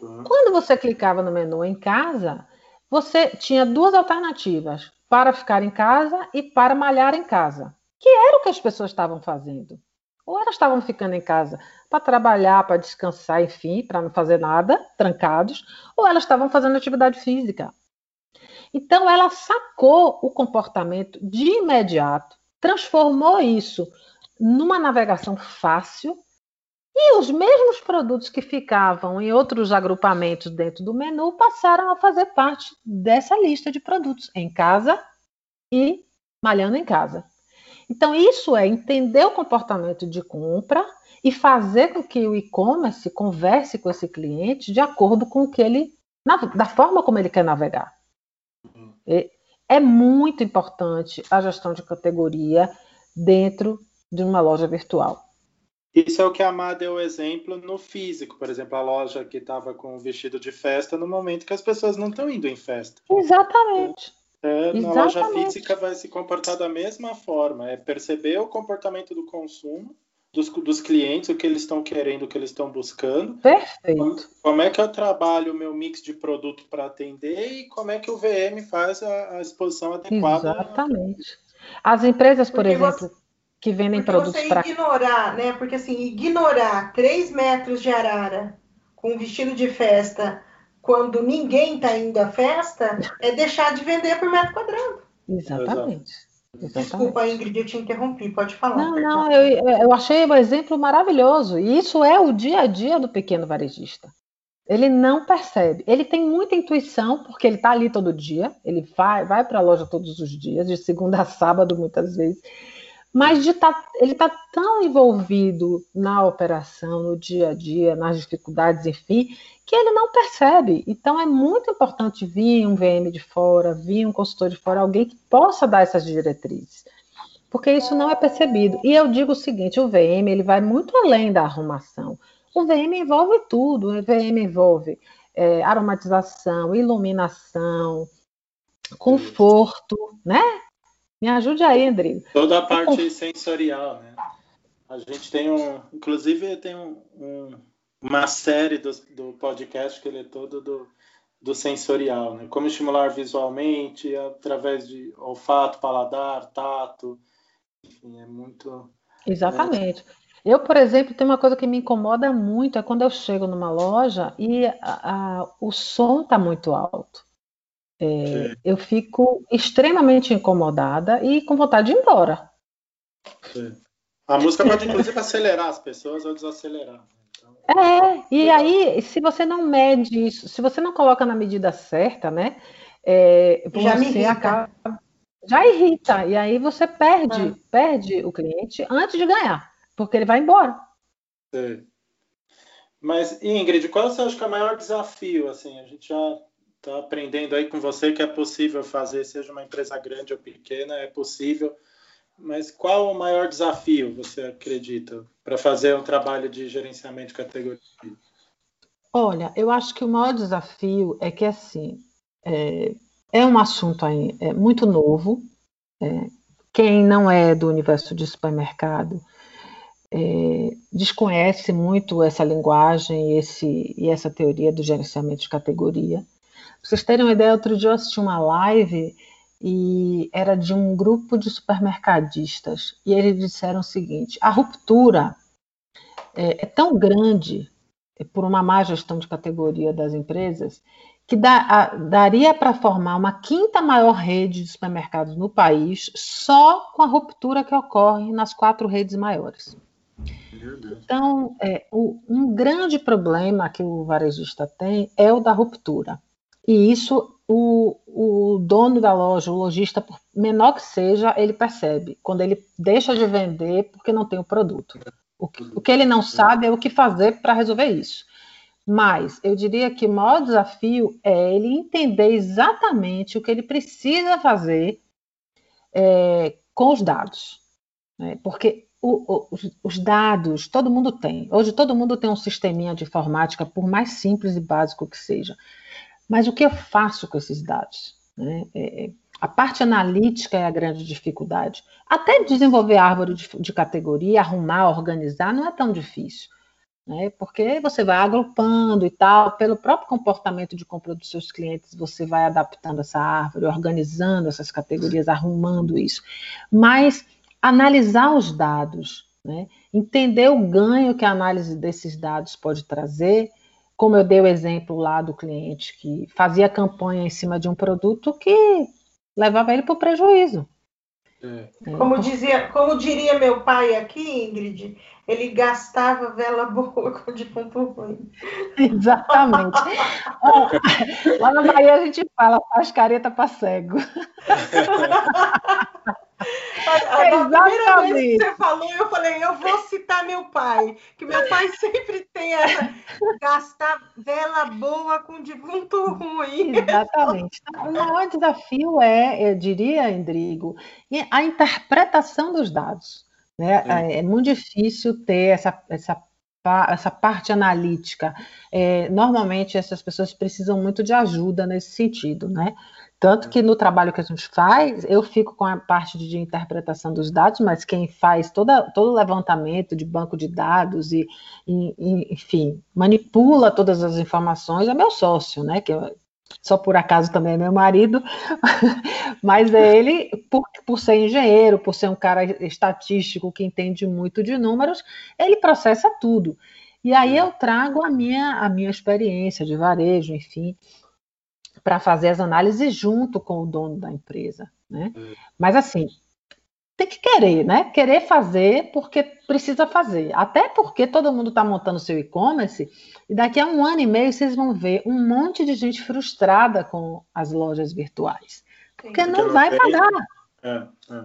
Uhum. Quando você clicava no menu em casa, você tinha duas alternativas: para ficar em casa e para malhar em casa, que era o que as pessoas estavam fazendo. Ou elas estavam ficando em casa para trabalhar, para descansar, enfim, para não fazer nada, trancados, ou elas estavam fazendo atividade física. Então, ela sacou o comportamento de imediato, transformou isso numa navegação fácil e os mesmos produtos que ficavam em outros agrupamentos dentro do menu passaram a fazer parte dessa lista de produtos em casa e malhando em casa. Então, isso é entender o comportamento de compra e fazer com que o e-commerce converse com esse cliente de acordo com o que ele, da forma como ele quer navegar. É muito importante a gestão de categoria dentro de uma loja virtual. Isso é o que a Má deu exemplo no físico, por exemplo, a loja que estava com o vestido de festa no momento que as pessoas não estão indo em festa. Exatamente. É, Exatamente. Na loja física vai se comportar da mesma forma, é perceber o comportamento do consumo dos, dos clientes, o que eles estão querendo, o que eles estão buscando. Perfeito. Como, como, é que eu trabalho o meu mix de produto para atender e como é que o VM faz a, a exposição adequada. Exatamente. As empresas, por Porque exemplo, você que vendem Porque produtos para. ignorar, né? Porque assim, ignorar 3 metros de arara com um vestido de festa quando ninguém está indo à festa é deixar de vender por metro quadrado. Exatamente. Exatamente. Desculpa, Ingrid, eu te interrompi, pode falar. Não, não, eu, eu achei um exemplo maravilhoso. E isso é o dia a dia do pequeno varejista. Ele não percebe. Ele tem muita intuição, porque ele está ali todo dia. Ele vai, vai para a loja todos os dias, de segunda a sábado, muitas vezes mas tá, ele está tão envolvido na operação, no dia a dia, nas dificuldades, enfim, que ele não percebe. Então é muito importante vir um VM de fora, vir um consultor de fora, alguém que possa dar essas diretrizes, porque isso não é percebido. E eu digo o seguinte: o VM ele vai muito além da arrumação. O VM envolve tudo. O VM envolve é, aromatização, iluminação, conforto, né? Me ajude aí, André. Toda a parte sensorial, né? A gente tem um, inclusive tem um, um, uma série do, do podcast que ele é todo do, do sensorial, né? Como estimular visualmente através de olfato, paladar, tato, enfim, é muito. Exatamente. Eu, por exemplo, tem uma coisa que me incomoda muito é quando eu chego numa loja e a, a, o som está muito alto. É, eu fico extremamente incomodada e com vontade de ir embora. Sim. A música pode, inclusive, acelerar as pessoas ou desacelerar. Né? Então, é, e aí, se você não mede isso, se você não coloca na medida certa, né? É, já me irrita. Acaba, já irrita. E aí você perde, ah. perde o cliente antes de ganhar, porque ele vai embora. Sim. Mas, Ingrid, qual você acha que é o maior desafio? Assim, a gente já está aprendendo aí com você que é possível fazer, seja uma empresa grande ou pequena, é possível. Mas qual o maior desafio, você acredita, para fazer um trabalho de gerenciamento de categoria? Olha, eu acho que o maior desafio é que, assim, é, é um assunto aí, é muito novo. É, quem não é do universo de supermercado é, desconhece muito essa linguagem esse, e essa teoria do gerenciamento de categoria. Pra vocês terem uma ideia, outro dia eu assisti uma live e era de um grupo de supermercadistas e eles disseram o seguinte: a ruptura é, é tão grande por uma má gestão de categoria das empresas que dá, a, daria para formar uma quinta maior rede de supermercados no país só com a ruptura que ocorre nas quatro redes maiores. Então, é, o, um grande problema que o varejista tem é o da ruptura. E isso o, o dono da loja, o lojista, por menor que seja, ele percebe quando ele deixa de vender porque não tem o produto. O que, o que ele não sabe é o que fazer para resolver isso. Mas eu diria que o maior desafio é ele entender exatamente o que ele precisa fazer é, com os dados. Né? Porque o, o, os dados, todo mundo tem. Hoje todo mundo tem um sisteminha de informática, por mais simples e básico que seja. Mas o que eu faço com esses dados? Né? É, é, a parte analítica é a grande dificuldade. Até desenvolver árvore de, de categoria, arrumar, organizar, não é tão difícil. Né? Porque você vai agrupando e tal, pelo próprio comportamento de compra dos seus clientes, você vai adaptando essa árvore, organizando essas categorias, arrumando isso. Mas analisar os dados, né? entender o ganho que a análise desses dados pode trazer como eu dei o exemplo lá do cliente que fazia campanha em cima de um produto que levava ele para o prejuízo. É. é. Como, dizia, como diria meu pai aqui, Ingrid, ele gastava vela boa *laughs* com defunto ruim. Exatamente. *laughs* lá na Bahia a gente fala, faz careta para cego. *laughs* A, a, primeira vez que você falou, eu falei, eu vou citar meu pai, que meu pai *laughs* sempre tem essa gastar vela boa com defunto ruim. Exatamente. O maior desafio é, eu diria, Endrigo, a interpretação dos dados. Né? É. é muito difícil ter essa, essa essa parte analítica. É, normalmente essas pessoas precisam muito de ajuda nesse sentido, né? Tanto que no trabalho que a gente faz, eu fico com a parte de interpretação dos dados, mas quem faz toda, todo o levantamento de banco de dados e, e, enfim, manipula todas as informações é meu sócio, né? Que eu, só por acaso também é meu marido, *laughs* mas é ele, por, por ser engenheiro, por ser um cara estatístico que entende muito de números, ele processa tudo. E aí eu trago a minha, a minha experiência de varejo, enfim, para fazer as análises junto com o dono da empresa, né? Hum. Mas assim, tem que querer, né? Querer fazer porque precisa fazer. Até porque todo mundo está montando seu e-commerce e daqui a um ano e meio vocês vão ver um monte de gente frustrada com as lojas virtuais. Porque, porque não, não, vai vende. pagar. É, é.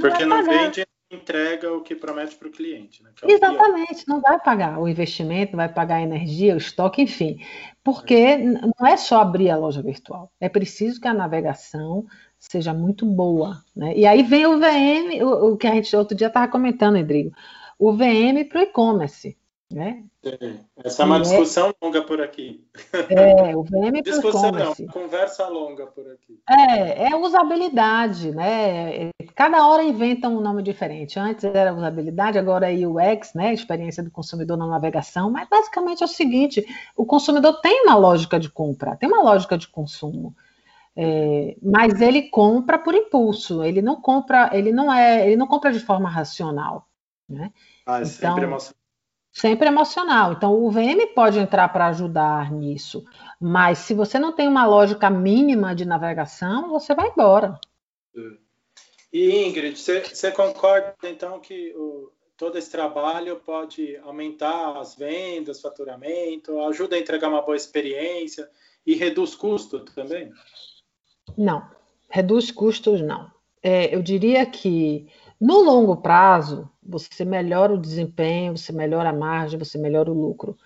Porque não, não vende entrega o que promete para o cliente. Né? É Exatamente, não vai pagar o investimento, não vai pagar a energia, o estoque, enfim. Porque é. não é só abrir a loja virtual, é preciso que a navegação seja muito boa. Né? E aí vem o VM, o, o que a gente outro dia estava comentando, Rodrigo, o VM para o e-commerce. Né? Essa é uma discussão é, longa por aqui. É, o VM Discussão não, conversa longa por aqui. É, é usabilidade, né? É cada hora inventam um nome diferente. Antes era usabilidade, agora é UX, né? Experiência do consumidor na navegação. Mas basicamente é o seguinte: o consumidor tem uma lógica de compra, tem uma lógica de consumo. É, mas ele compra por impulso, ele não compra, ele não é, ele não compra de forma racional. Né? Ah, é então, sempre emocional. Sempre emocional. Então o VM pode entrar para ajudar nisso. Mas se você não tem uma lógica mínima de navegação, você vai embora. E Ingrid, você concorda então que o, todo esse trabalho pode aumentar as vendas, faturamento, ajuda a entregar uma boa experiência e reduz custo também? Não, reduz custos não. É, eu diria que no longo prazo você melhora o desempenho, você melhora a margem, você melhora o lucro.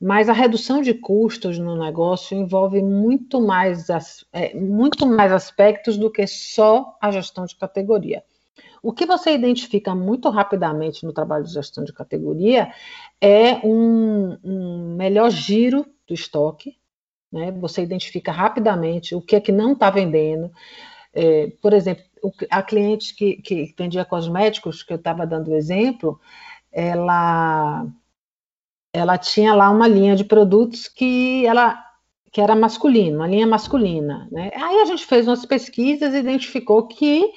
Mas a redução de custos no negócio envolve muito mais, é, muito mais aspectos do que só a gestão de categoria. O que você identifica muito rapidamente no trabalho de gestão de categoria é um, um melhor giro do estoque, né? Você identifica rapidamente o que é que não está vendendo. É, por exemplo, a cliente que, que vendia cosméticos, que eu estava dando o exemplo, ela, ela tinha lá uma linha de produtos que ela que era masculina, uma linha masculina. Né? Aí a gente fez umas pesquisas e identificou que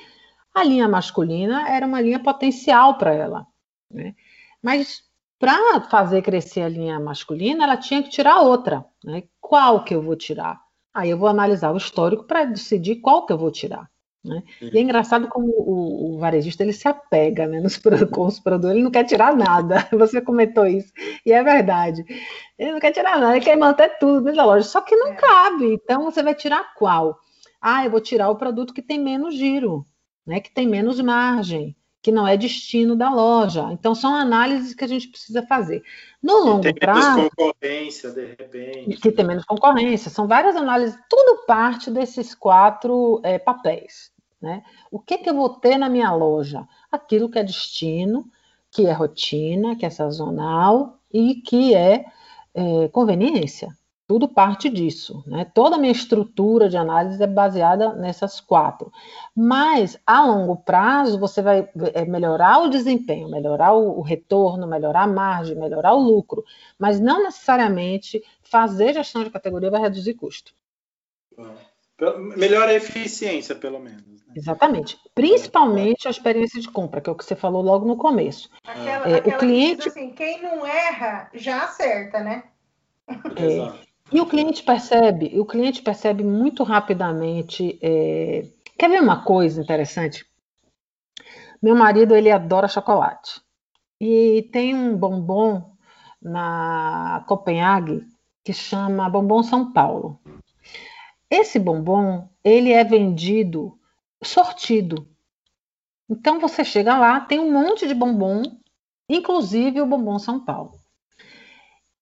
a linha masculina era uma linha potencial para ela. Né? Mas para fazer crescer a linha masculina, ela tinha que tirar outra. Né? Qual que eu vou tirar? Aí eu vou analisar o histórico para decidir qual que eu vou tirar. Né? E é engraçado como o, o, varejista ele se apega né, nos, com os produtos, ele não quer tirar nada. *laughs* Você comentou isso, e é verdade. Ele não quer tirar nada, ele quer manter tudo dentro da loja, só que não é. cabe. Então você vai tirar qual? Ah, eu vou tirar o produto que tem menos giro, né, que tem menos margem que não é destino da loja. Então, são análises que a gente precisa fazer. No longo tem prazo. Menos concorrência, de repente. Que tem menos concorrência. São várias análises, tudo parte desses quatro é, papéis. Né? O que, que eu vou ter na minha loja? Aquilo que é destino, que é rotina, que é sazonal e que é, é conveniência. Tudo parte disso. Né? Toda a minha estrutura de análise é baseada nessas quatro. Mas, a longo prazo, você vai é, melhorar o desempenho, melhorar o retorno, melhorar a margem, melhorar o lucro. Mas não necessariamente fazer gestão de categoria vai reduzir custo. Melhora a eficiência, pelo menos. Né? Exatamente. Principalmente a experiência de compra, que é o que você falou logo no começo. Aquela, é, aquela o cliente. Assim, quem não erra já acerta, né? *laughs* É, e o cliente percebe, o cliente percebe muito rapidamente. É... Quer ver uma coisa interessante? Meu marido ele adora chocolate e tem um bombom na Copenhague que chama bombom São Paulo. Esse bombom ele é vendido sortido. Então você chega lá, tem um monte de bombom, inclusive o bombom São Paulo.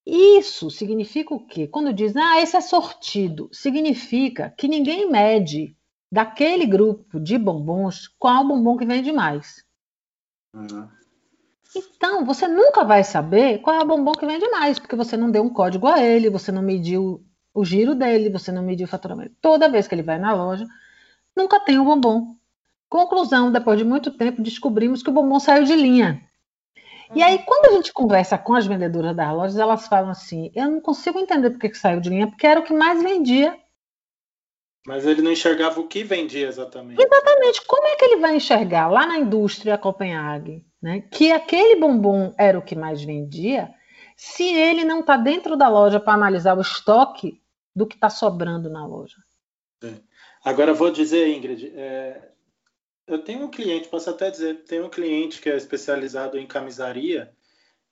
Isso significa o quê? Quando diz, ah, esse é sortido, significa que ninguém mede daquele grupo de bombons qual bombom que vende mais. Uhum. Então, você nunca vai saber qual é o bombom que vende mais, porque você não deu um código a ele, você não mediu o giro dele, você não mediu o faturamento. Toda vez que ele vai na loja, nunca tem o bombom. Conclusão, depois de muito tempo, descobrimos que o bombom saiu de linha. E aí, quando a gente conversa com as vendedoras das lojas, elas falam assim: eu não consigo entender por que saiu de linha, porque era o que mais vendia. Mas ele não enxergava o que vendia exatamente. Exatamente. Como é que ele vai enxergar lá na indústria Copenhague né, que aquele bombom era o que mais vendia, se ele não está dentro da loja para analisar o estoque do que está sobrando na loja? Agora, vou dizer, Ingrid, é, eu tenho um cliente, posso até dizer, tem um cliente que é especializado em camisaria.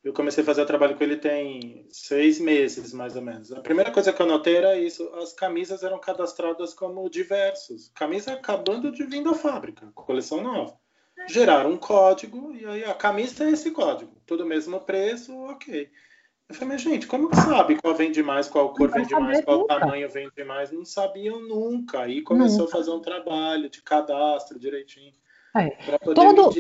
Eu comecei a fazer trabalho com ele tem seis meses, mais ou menos. A primeira coisa que eu notei era isso: as camisas eram cadastradas como diversos. Camisa acabando de vir da fábrica, coleção nova. Geraram um código e aí a camisa é esse código. Tudo mesmo preço, ok. Eu falei, mas gente, como que sabe qual vende mais, qual cor vende mais, qual nunca. tamanho vende mais? Não sabiam nunca. Aí começou nunca. a fazer um trabalho de cadastro direitinho. É. Todo,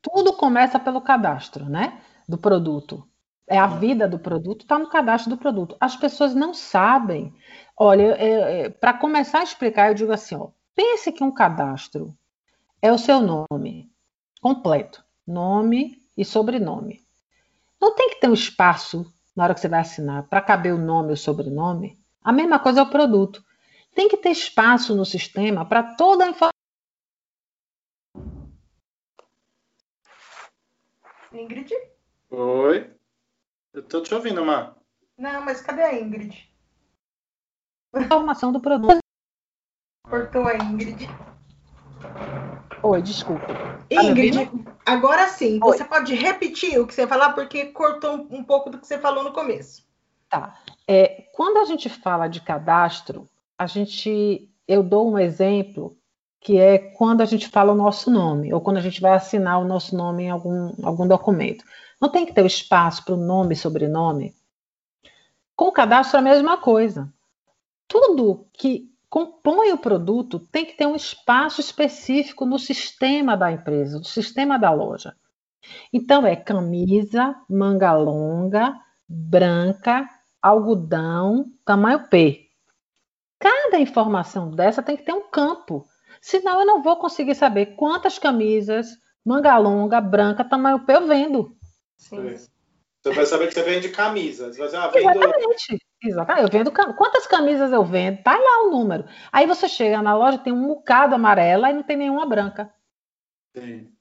tudo começa pelo cadastro, né? Do produto. É a vida do produto, está no cadastro do produto. As pessoas não sabem. Olha, é, é, para começar a explicar, eu digo assim: ó, pense que um cadastro é o seu nome completo, nome e sobrenome. Não tem que ter um espaço na hora que você vai assinar para caber o nome e o sobrenome. A mesma coisa é o produto. Tem que ter espaço no sistema para toda a informação. Ingrid? Oi. Eu tô te ouvindo, Má. Não, mas cadê a Ingrid? Informação do produto. Cortou a Ingrid. Oi, desculpa. Tá Ingrid, agora sim, Oi. você pode repetir o que você falar, porque cortou um pouco do que você falou no começo. Tá. É, quando a gente fala de cadastro, a gente, eu dou um exemplo que é quando a gente fala o nosso nome, ou quando a gente vai assinar o nosso nome em algum, algum documento. Não tem que ter o espaço para o nome e sobrenome? Com o cadastro é a mesma coisa. Tudo que compõe o produto tem que ter um espaço específico no sistema da empresa, no sistema da loja. Então é camisa, manga longa, branca, algodão, tamanho P. Cada informação dessa tem que ter um campo. Senão eu não vou conseguir saber quantas camisas, manga longa, branca, tamanho P eu vendo. Sim. Você vai saber que você vende camisas. Você, ah, vendo... Exatamente. Eu vendo quantas camisas eu vendo, tá lá o número. Aí você chega na loja, tem um bocado amarela e não tem nenhuma branca. Sim.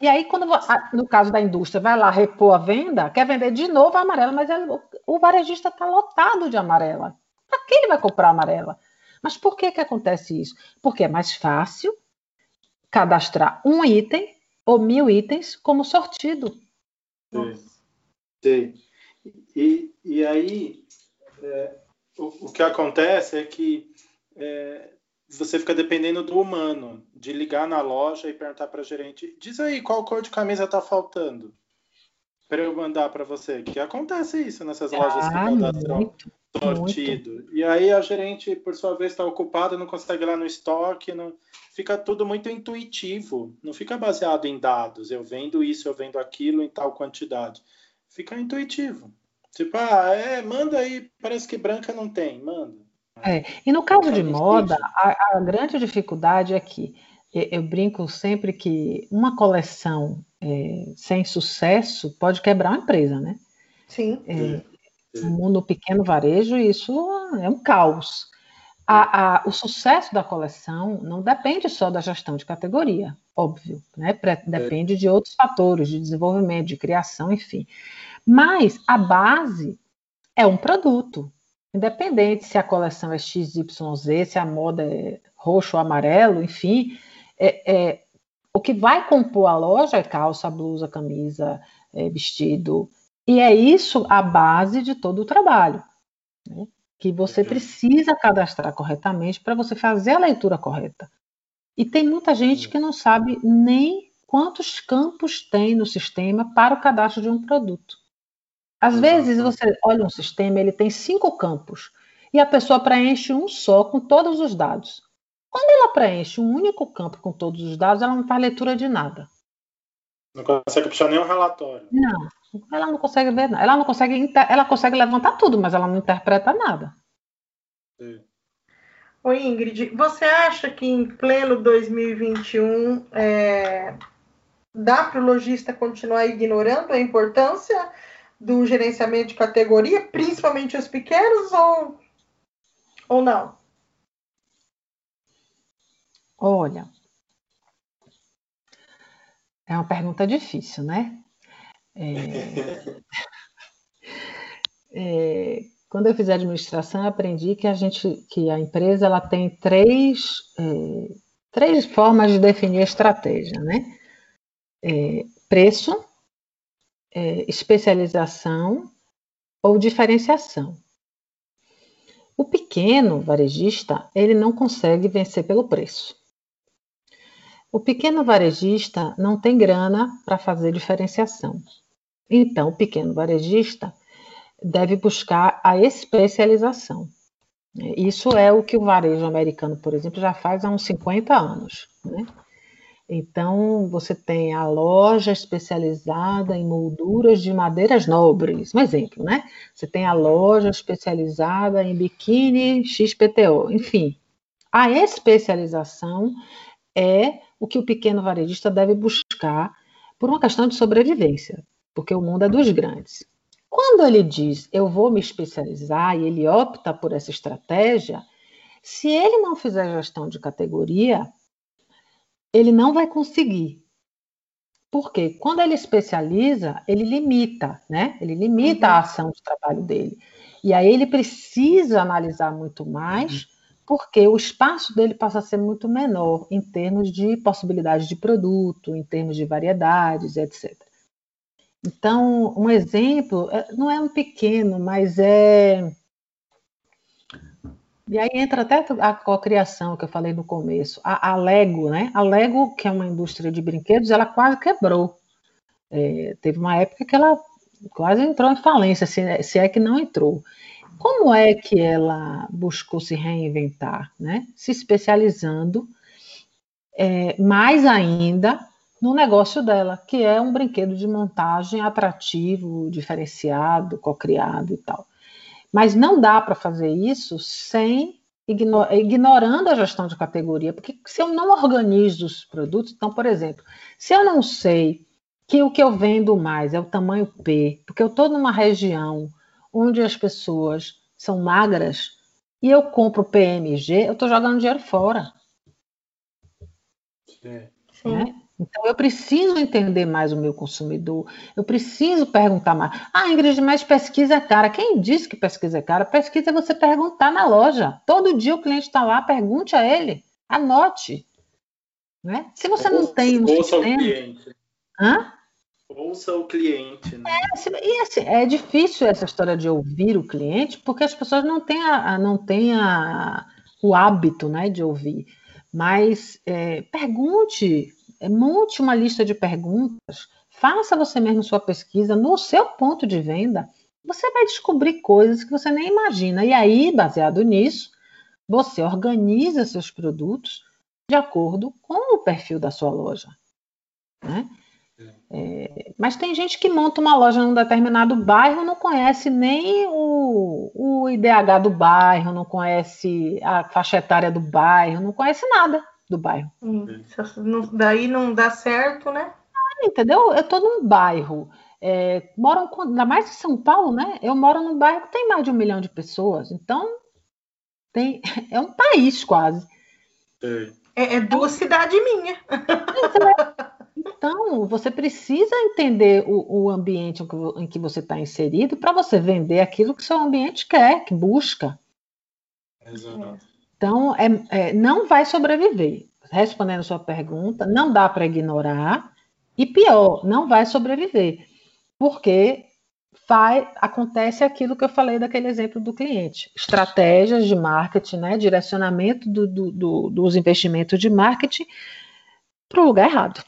E aí, quando no caso da indústria, vai lá repor a venda, quer vender de novo a amarela, mas ele, o varejista está lotado de amarela. Para que ele vai comprar amarela? Mas por que, que acontece isso? Porque é mais fácil cadastrar um item ou mil itens como sortido. Sim. Sim. E, e aí, é, o, o, que acontece é que é, você fica dependendo do humano, de ligar na loja e perguntar para a gerente: diz aí qual cor de camisa está faltando para eu mandar para você. Que acontece isso nessas ah, lojas que cadastram sortido. Muito. E aí a gerente, por sua vez, está ocupada, não consegue ir lá no estoque, não... fica tudo muito intuitivo, não fica baseado em dados. Eu vendo isso, eu vendo aquilo em tal quantidade. Fica intuitivo. Tipo, ah, é, manda aí, parece que branca não tem, manda. É, e no caso de moda, a, a, grande dificuldade é que eu brinco sempre que uma coleção é, sem sucesso pode quebrar uma empresa, né? Sim. É, no mundo pequeno varejo, isso é um caos. A, a, o sucesso da coleção não depende só da gestão de categoria, óbvio, né? Depende de outros fatores, de desenvolvimento, de criação, enfim. Mas a base é um produto. Independente se a coleção é XYZ, se a moda é roxo ou amarelo, enfim, é, é, o que vai compor a loja é calça, blusa, camisa, é, vestido. E é isso a base de todo o trabalho. Né? Que você precisa cadastrar corretamente para você fazer a leitura correta. E tem muita gente que não sabe nem quantos campos tem no sistema para o cadastro de um produto. Às vezes você olha um sistema, ele tem cinco campos e a pessoa preenche um só com todos os dados. Quando ela preenche um único campo com todos os dados, ela não faz leitura de nada. Não consegue puxar nenhum relatório. Não, ela não consegue ver nada. Ela não consegue, ela consegue levantar tudo, mas ela não interpreta nada. Sim. Oi, Ingrid, você acha que em pleno 2021 é, dá para o lojista continuar ignorando a importância do gerenciamento de categoria, principalmente os pequenos, ou, ou não? Olha, é uma pergunta difícil, né? É, *laughs* é, quando eu fiz administração, eu aprendi que a gente, que a empresa, ela tem três, é, três formas de definir a estratégia, né? É, preço, é, especialização ou diferenciação. O pequeno varejista ele não consegue vencer pelo preço. O pequeno varejista não tem grana para fazer diferenciação. Então, o pequeno varejista deve buscar a especialização. Isso é o que o varejo americano, por exemplo, já faz há uns 50 anos. Né? Então, você tem a loja especializada em molduras de madeiras nobres, um exemplo, né? Você tem a loja especializada em biquíni XPTO, enfim. A especialização é o que o pequeno varejista deve buscar por uma questão de sobrevivência, porque o mundo é dos grandes. Quando ele diz eu vou me especializar e ele opta por essa estratégia, se ele não fizer gestão de categoria, ele não vai conseguir. Porque quando ele especializa, ele limita, né? Ele limita uhum. a ação de trabalho dele. E aí ele precisa analisar muito mais, uhum. porque o espaço dele passa a ser muito menor em termos de possibilidade de produto, em termos de variedades, etc. Então, um exemplo, é, não é um pequeno, mas é. E aí entra até a cocriação que eu falei no começo. A, a, Lego, né? A Lego, que é uma indústria de brinquedos, ela quase quebrou. É, teve uma época que ela quase entrou em falência, se, se é que não entrou. Como é que ela buscou se reinventar, né? Se especializando é, mais ainda no negócio dela, que é um brinquedo de montagem atrativo, diferenciado, cocriado e tal. Mas não dá para fazer isso sem ignor ignorando a gestão de categoria, porque se eu não organizo os produtos, então, por exemplo, se eu não sei que o que eu vendo mais é o tamanho P, porque eu estou numa região onde as pessoas são magras e eu compro PMG, eu estou jogando dinheiro fora. Sim. Né? Então, eu preciso entender mais o meu consumidor, eu preciso perguntar mais. Ah, Ingrid, mas pesquisa é cara. Quem disse que pesquisa é cara? Pesquisa é você perguntar na loja. Todo dia o cliente está lá, pergunte a ele, anote. Né? Se você não tem um Ouça sistema... o cliente. Hã? Ouça o cliente. Né? É, e assim, é difícil essa história de ouvir o cliente, porque as pessoas não têm, a, não têm a, o hábito né, de ouvir. Mas é, pergunte monte uma lista de perguntas, faça você mesmo sua pesquisa no seu ponto de venda, você vai descobrir coisas que você nem imagina. E aí, baseado nisso, você organiza seus produtos de acordo com o perfil da sua loja. Né? É, mas tem gente que monta uma loja num determinado bairro, não conhece nem o, o IDH do bairro, não conhece a faixa etária do bairro, não conhece nada do bairro. Hum, daí não dá certo, né? Ah, entendeu? Eu tô num bairro. É, moram, ainda mais em São Paulo, né? Eu moro num bairro que tem mais de um milhão de pessoas. Então, tem, *laughs* é um país quase. É, é duas cidades minhas. Então, você precisa entender o, o ambiente em que você está inserido para você vender aquilo que seu ambiente quer, que busca. Exato. Então, é, é, não vai sobreviver. Respondendo sua pergunta, não dá para ignorar. E pior, não vai sobreviver. Porque acontece aquilo que eu falei daquele exemplo do cliente. Estratégias de marketing, né, direcionamento do, do, do, dos investimentos de marketing para o lugar errado.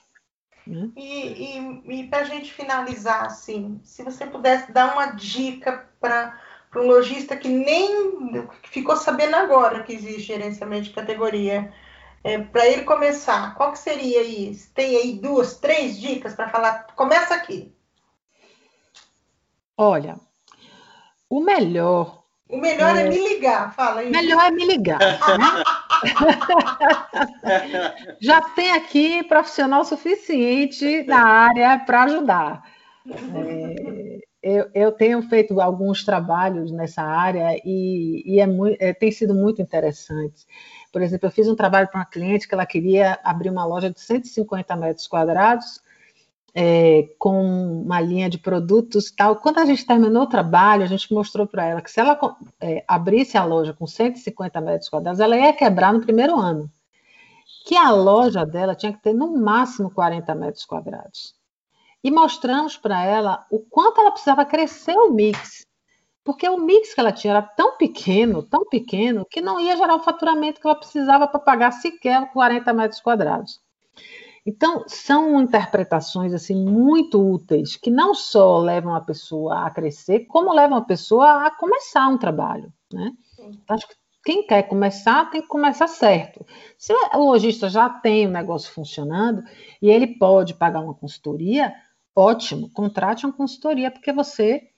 Né? E, e, e para a gente finalizar, assim, se você pudesse dar uma dica para para um lojista que nem ficou sabendo agora que existe gerenciamento de categoria. É, para ele começar, qual que seria isso? Tem aí duas, três dicas para falar? Começa aqui. Olha, o melhor. O melhor é, é me ligar, fala aí. O melhor é me ligar. Né? *laughs* Já tem aqui profissional suficiente na área para ajudar. É, eu, eu, tenho feito alguns trabalhos nessa área e, e é muito, é, tem sido muito interessante. Por exemplo, eu fiz um trabalho para uma cliente que ela queria abrir uma loja de 150 metros quadrados é, com uma linha de produtos tal. Quando a gente terminou o trabalho, a gente mostrou para ela que se ela é, abrisse a loja com 150 metros quadrados, ela ia quebrar no primeiro ano. Que a loja dela tinha que ter no máximo 40 metros quadrados e mostramos para ela o quanto ela precisava crescer o mix. Porque o mix que ela tinha era tão pequeno, tão pequeno, que não ia gerar o faturamento que ela precisava para pagar sequer 40 metros quadrados. Então, são interpretações assim muito úteis, que não só levam a pessoa a crescer, como levam a pessoa a começar um trabalho. Né? Acho que quem quer começar tem que começar certo. Se o lojista já tem o negócio funcionando e ele pode pagar uma consultoria, ótimo, contrate uma consultoria, porque você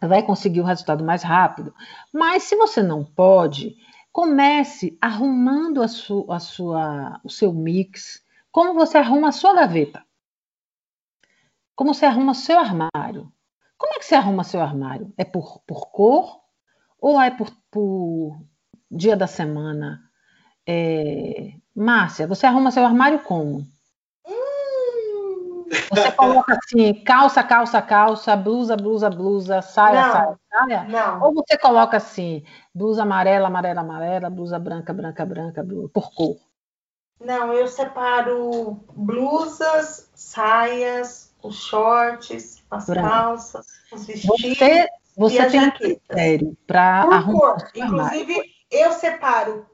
vai conseguir o resultado mais rápido. Mas se você não pode, Comece arrumando a sua, a sua, o seu mix, como você arruma a sua gaveta, como você arruma seu armário. Como é que você arruma seu armário? É por, por cor ou é por, por dia da semana? É... Márcia, você arruma seu armário como? Você coloca assim, calça, calça, calça, blusa, blusa, blusa, saia, não, saia, saia? Não. Ou você coloca assim, blusa amarela, amarela, amarela, blusa branca, branca, branca, blusa, por cor? Não, eu separo blusas, saias, os shorts, as Branco. calças, os vestidos. Você, você tem jaquetas. critério para arrumar. Cor. Inclusive, eu separo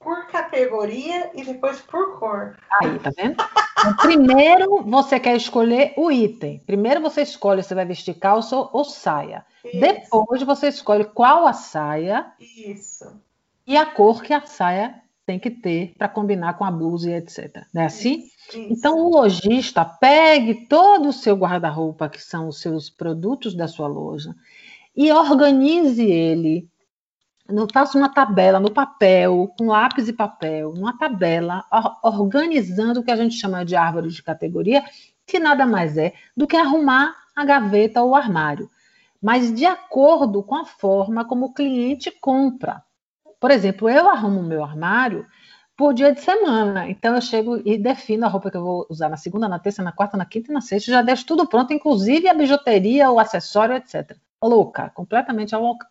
por categoria e depois por cor. Aí, tá vendo? Então, primeiro você quer escolher o item. Primeiro você escolhe se vai vestir calça ou saia. Isso. Depois você escolhe qual a saia. Isso. E a cor que a saia tem que ter para combinar com a blusa e etc. Não é assim? Isso, isso. Então o lojista pegue todo o seu guarda-roupa, que são os seus produtos da sua loja, e organize ele eu faço uma tabela no papel, com lápis e papel, uma tabela organizando o que a gente chama de árvore de categoria, que nada mais é do que arrumar a gaveta ou o armário, mas de acordo com a forma como o cliente compra. Por exemplo, eu arrumo o meu armário por dia de semana. Então eu chego e defino a roupa que eu vou usar na segunda, na terça, na quarta, na quinta e na sexta, já deixo tudo pronto, inclusive a bijuteria, o acessório, etc. Louca, completamente louca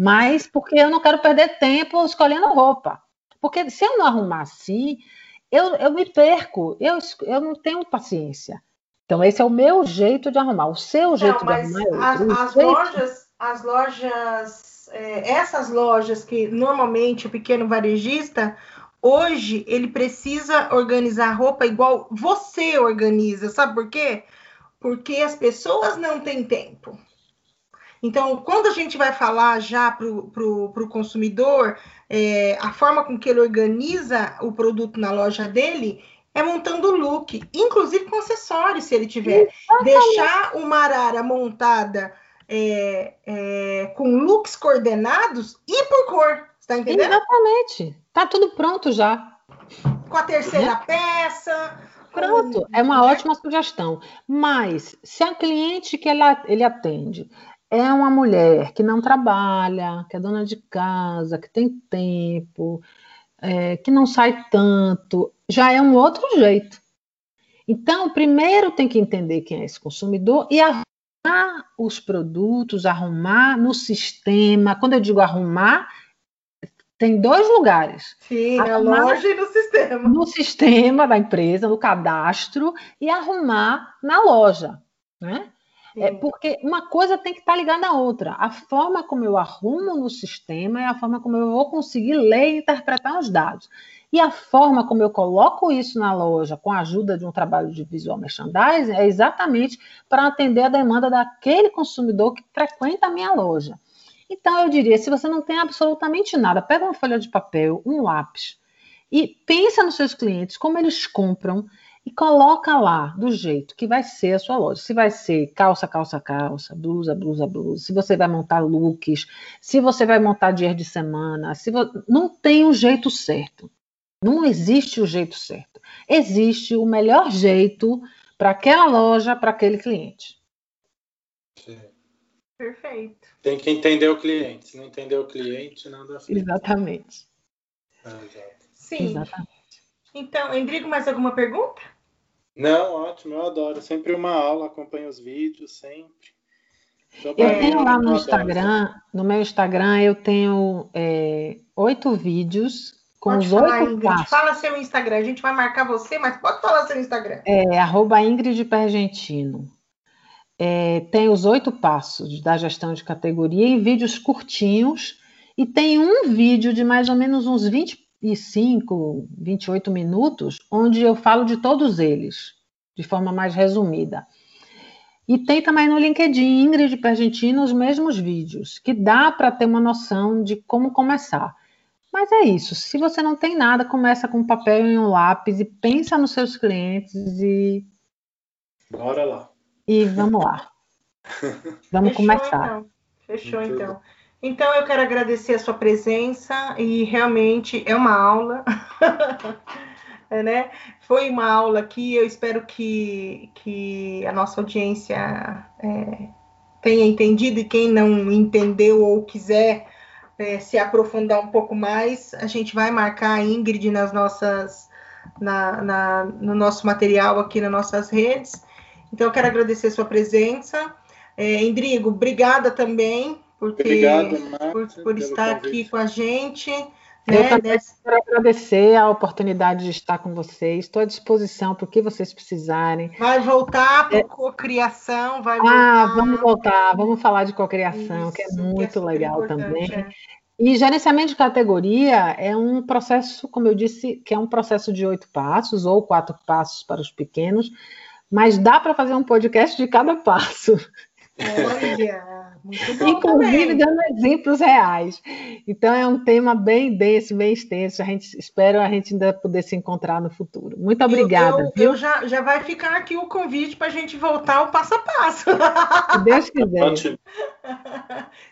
mas porque eu não quero perder tempo escolhendo roupa. Porque se eu não arrumar assim, eu, eu me perco, eu, eu não tenho paciência. Então, esse é o meu jeito de arrumar. O seu jeito de arrumar é As, as jeito... lojas, as lojas, é, essas lojas que normalmente o pequeno varejista, hoje ele precisa organizar a roupa igual você organiza. Sabe por quê? Porque as pessoas não têm tempo. Então, quando a gente vai falar já para o consumidor, é, a forma com que ele organiza o produto na loja dele é montando o look, inclusive com acessórios, se ele tiver. Deixar uma arara montada é, é, com looks coordenados e por cor, está entendendo? Exatamente. Tá tudo pronto já. Com a terceira uhum. peça. Pronto, é uma ótima sugestão. Mas se a cliente que ela, ele atende é uma mulher que não trabalha, que é dona de casa, que tem tempo, é, que não sai tanto, já é um outro jeito. Então, primeiro tem que entender quem é esse consumidor e arrumar os produtos, arrumar no sistema. Quando eu digo arrumar, tem dois lugares. Sim, arrumar na loja e no sistema. No sistema da empresa, no cadastro, e arrumar na loja. Né? É porque uma coisa tem que estar ligada à outra. A forma como eu arrumo no sistema é a forma como eu vou conseguir ler e interpretar os dados. E a forma como eu coloco isso na loja com a ajuda de um trabalho de visual merchandising é exatamente para atender a demanda daquele consumidor que frequenta a minha loja. Então eu diria, se você não tem absolutamente nada, pega uma folha de papel, um lápis e pensa nos seus clientes, como eles compram, e coloca lá do jeito que vai ser a sua loja. Se vai ser calça, calça, calça, blusa, blusa, blusa, se você vai montar looks, se você vai montar dias de semana, se vo... não tem o um jeito certo. Não existe o jeito certo. Existe o melhor jeito para aquela loja, para aquele cliente. Sim. Perfeito. Tem que entender o cliente. Se não entender o cliente, nada feito. Exatamente. Ah, Sim. Exatamente. Então, Endrigo, mais alguma pergunta? Não, ótimo, eu adoro. Sempre uma aula, acompanho os vídeos, sempre. Eu tenho lá no Instagram, no meu Instagram, eu tenho é, oito vídeos com pode os falar, oito Ingrid, passos. Fala seu Instagram, a gente vai marcar você, mas pode falar seu Instagram. É, arroba Ingrid Pergentino. É, tem os oito passos da gestão de categoria em vídeos curtinhos e tem um vídeo de mais ou menos uns 20 25, 28 minutos, onde eu falo de todos eles, de forma mais resumida. E tem também no LinkedIn, Ingrid Pergentino, os mesmos vídeos, que dá para ter uma noção de como começar. Mas é isso, se você não tem nada, começa com um papel e um lápis e pensa nos seus clientes e. Bora lá. E vamos lá. *laughs* Vamos Fechou, começar. Então. Fechou, então. Então eu quero agradecer a sua presença e realmente é uma aula. é, *laughs* né? Foi uma aula que eu espero que, que a nossa audiência é, tenha entendido e quem não entendeu ou quiser é, se aprofundar um pouco mais, a gente vai marcar a Ingrid nas nossas, na, na, no nosso material aqui nas nossas redes. Então, eu quero agradecer a sua presença. É, Indrigo, obrigada também por, ter, Obrigado, por, por estar aqui com a gente. Eu né, também quero agradecer a oportunidade de estar com vocês. Estou à disposição para o que vocês precisarem. Vai voltar para é... cocriação, vai ah, voltar. Ah, vamos voltar, vamos falar de cocriação, que é muito que é legal também. É. E gerenciamento de categoria é um processo, como eu disse, que é um processo de oito passos ou quatro passos para os pequenos, mas dá para fazer um podcast de cada passo. Olha. Inclusive dando exemplos reais. Então é um tema bem denso, bem extenso. A gente espera a gente ainda poder se encontrar no futuro. Muito obrigada. Eu, eu, eu já, já vai ficar aqui o convite para a gente voltar ao passo a passo. Se Deus *laughs* quiser.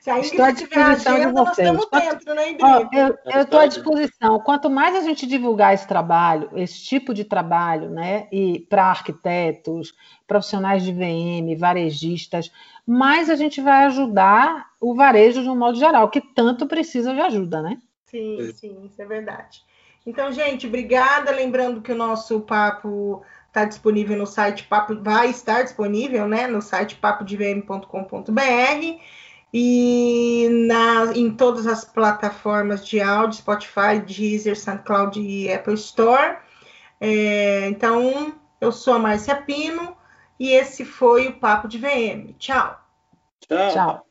Se a estou à disposição agenda, de vocês. Dentro, né, eu estou à disposição. Quanto mais a gente divulgar esse trabalho, esse tipo de trabalho, né, e para arquitetos, profissionais de VM, varejistas, mais a gente vai ajudar o varejo de um modo geral, que tanto precisa de ajuda, né? Sim, sim, isso é verdade. Então, gente, obrigada. Lembrando que o nosso papo está disponível no site papo, vai estar disponível, né, no site papodvm.com.br e na, em todas as plataformas de áudio, Spotify, Deezer, SoundCloud e Apple Store. É, então, eu sou a Márcia Pino e esse foi o Papo de VM. Tchau. Tchau. Tchau.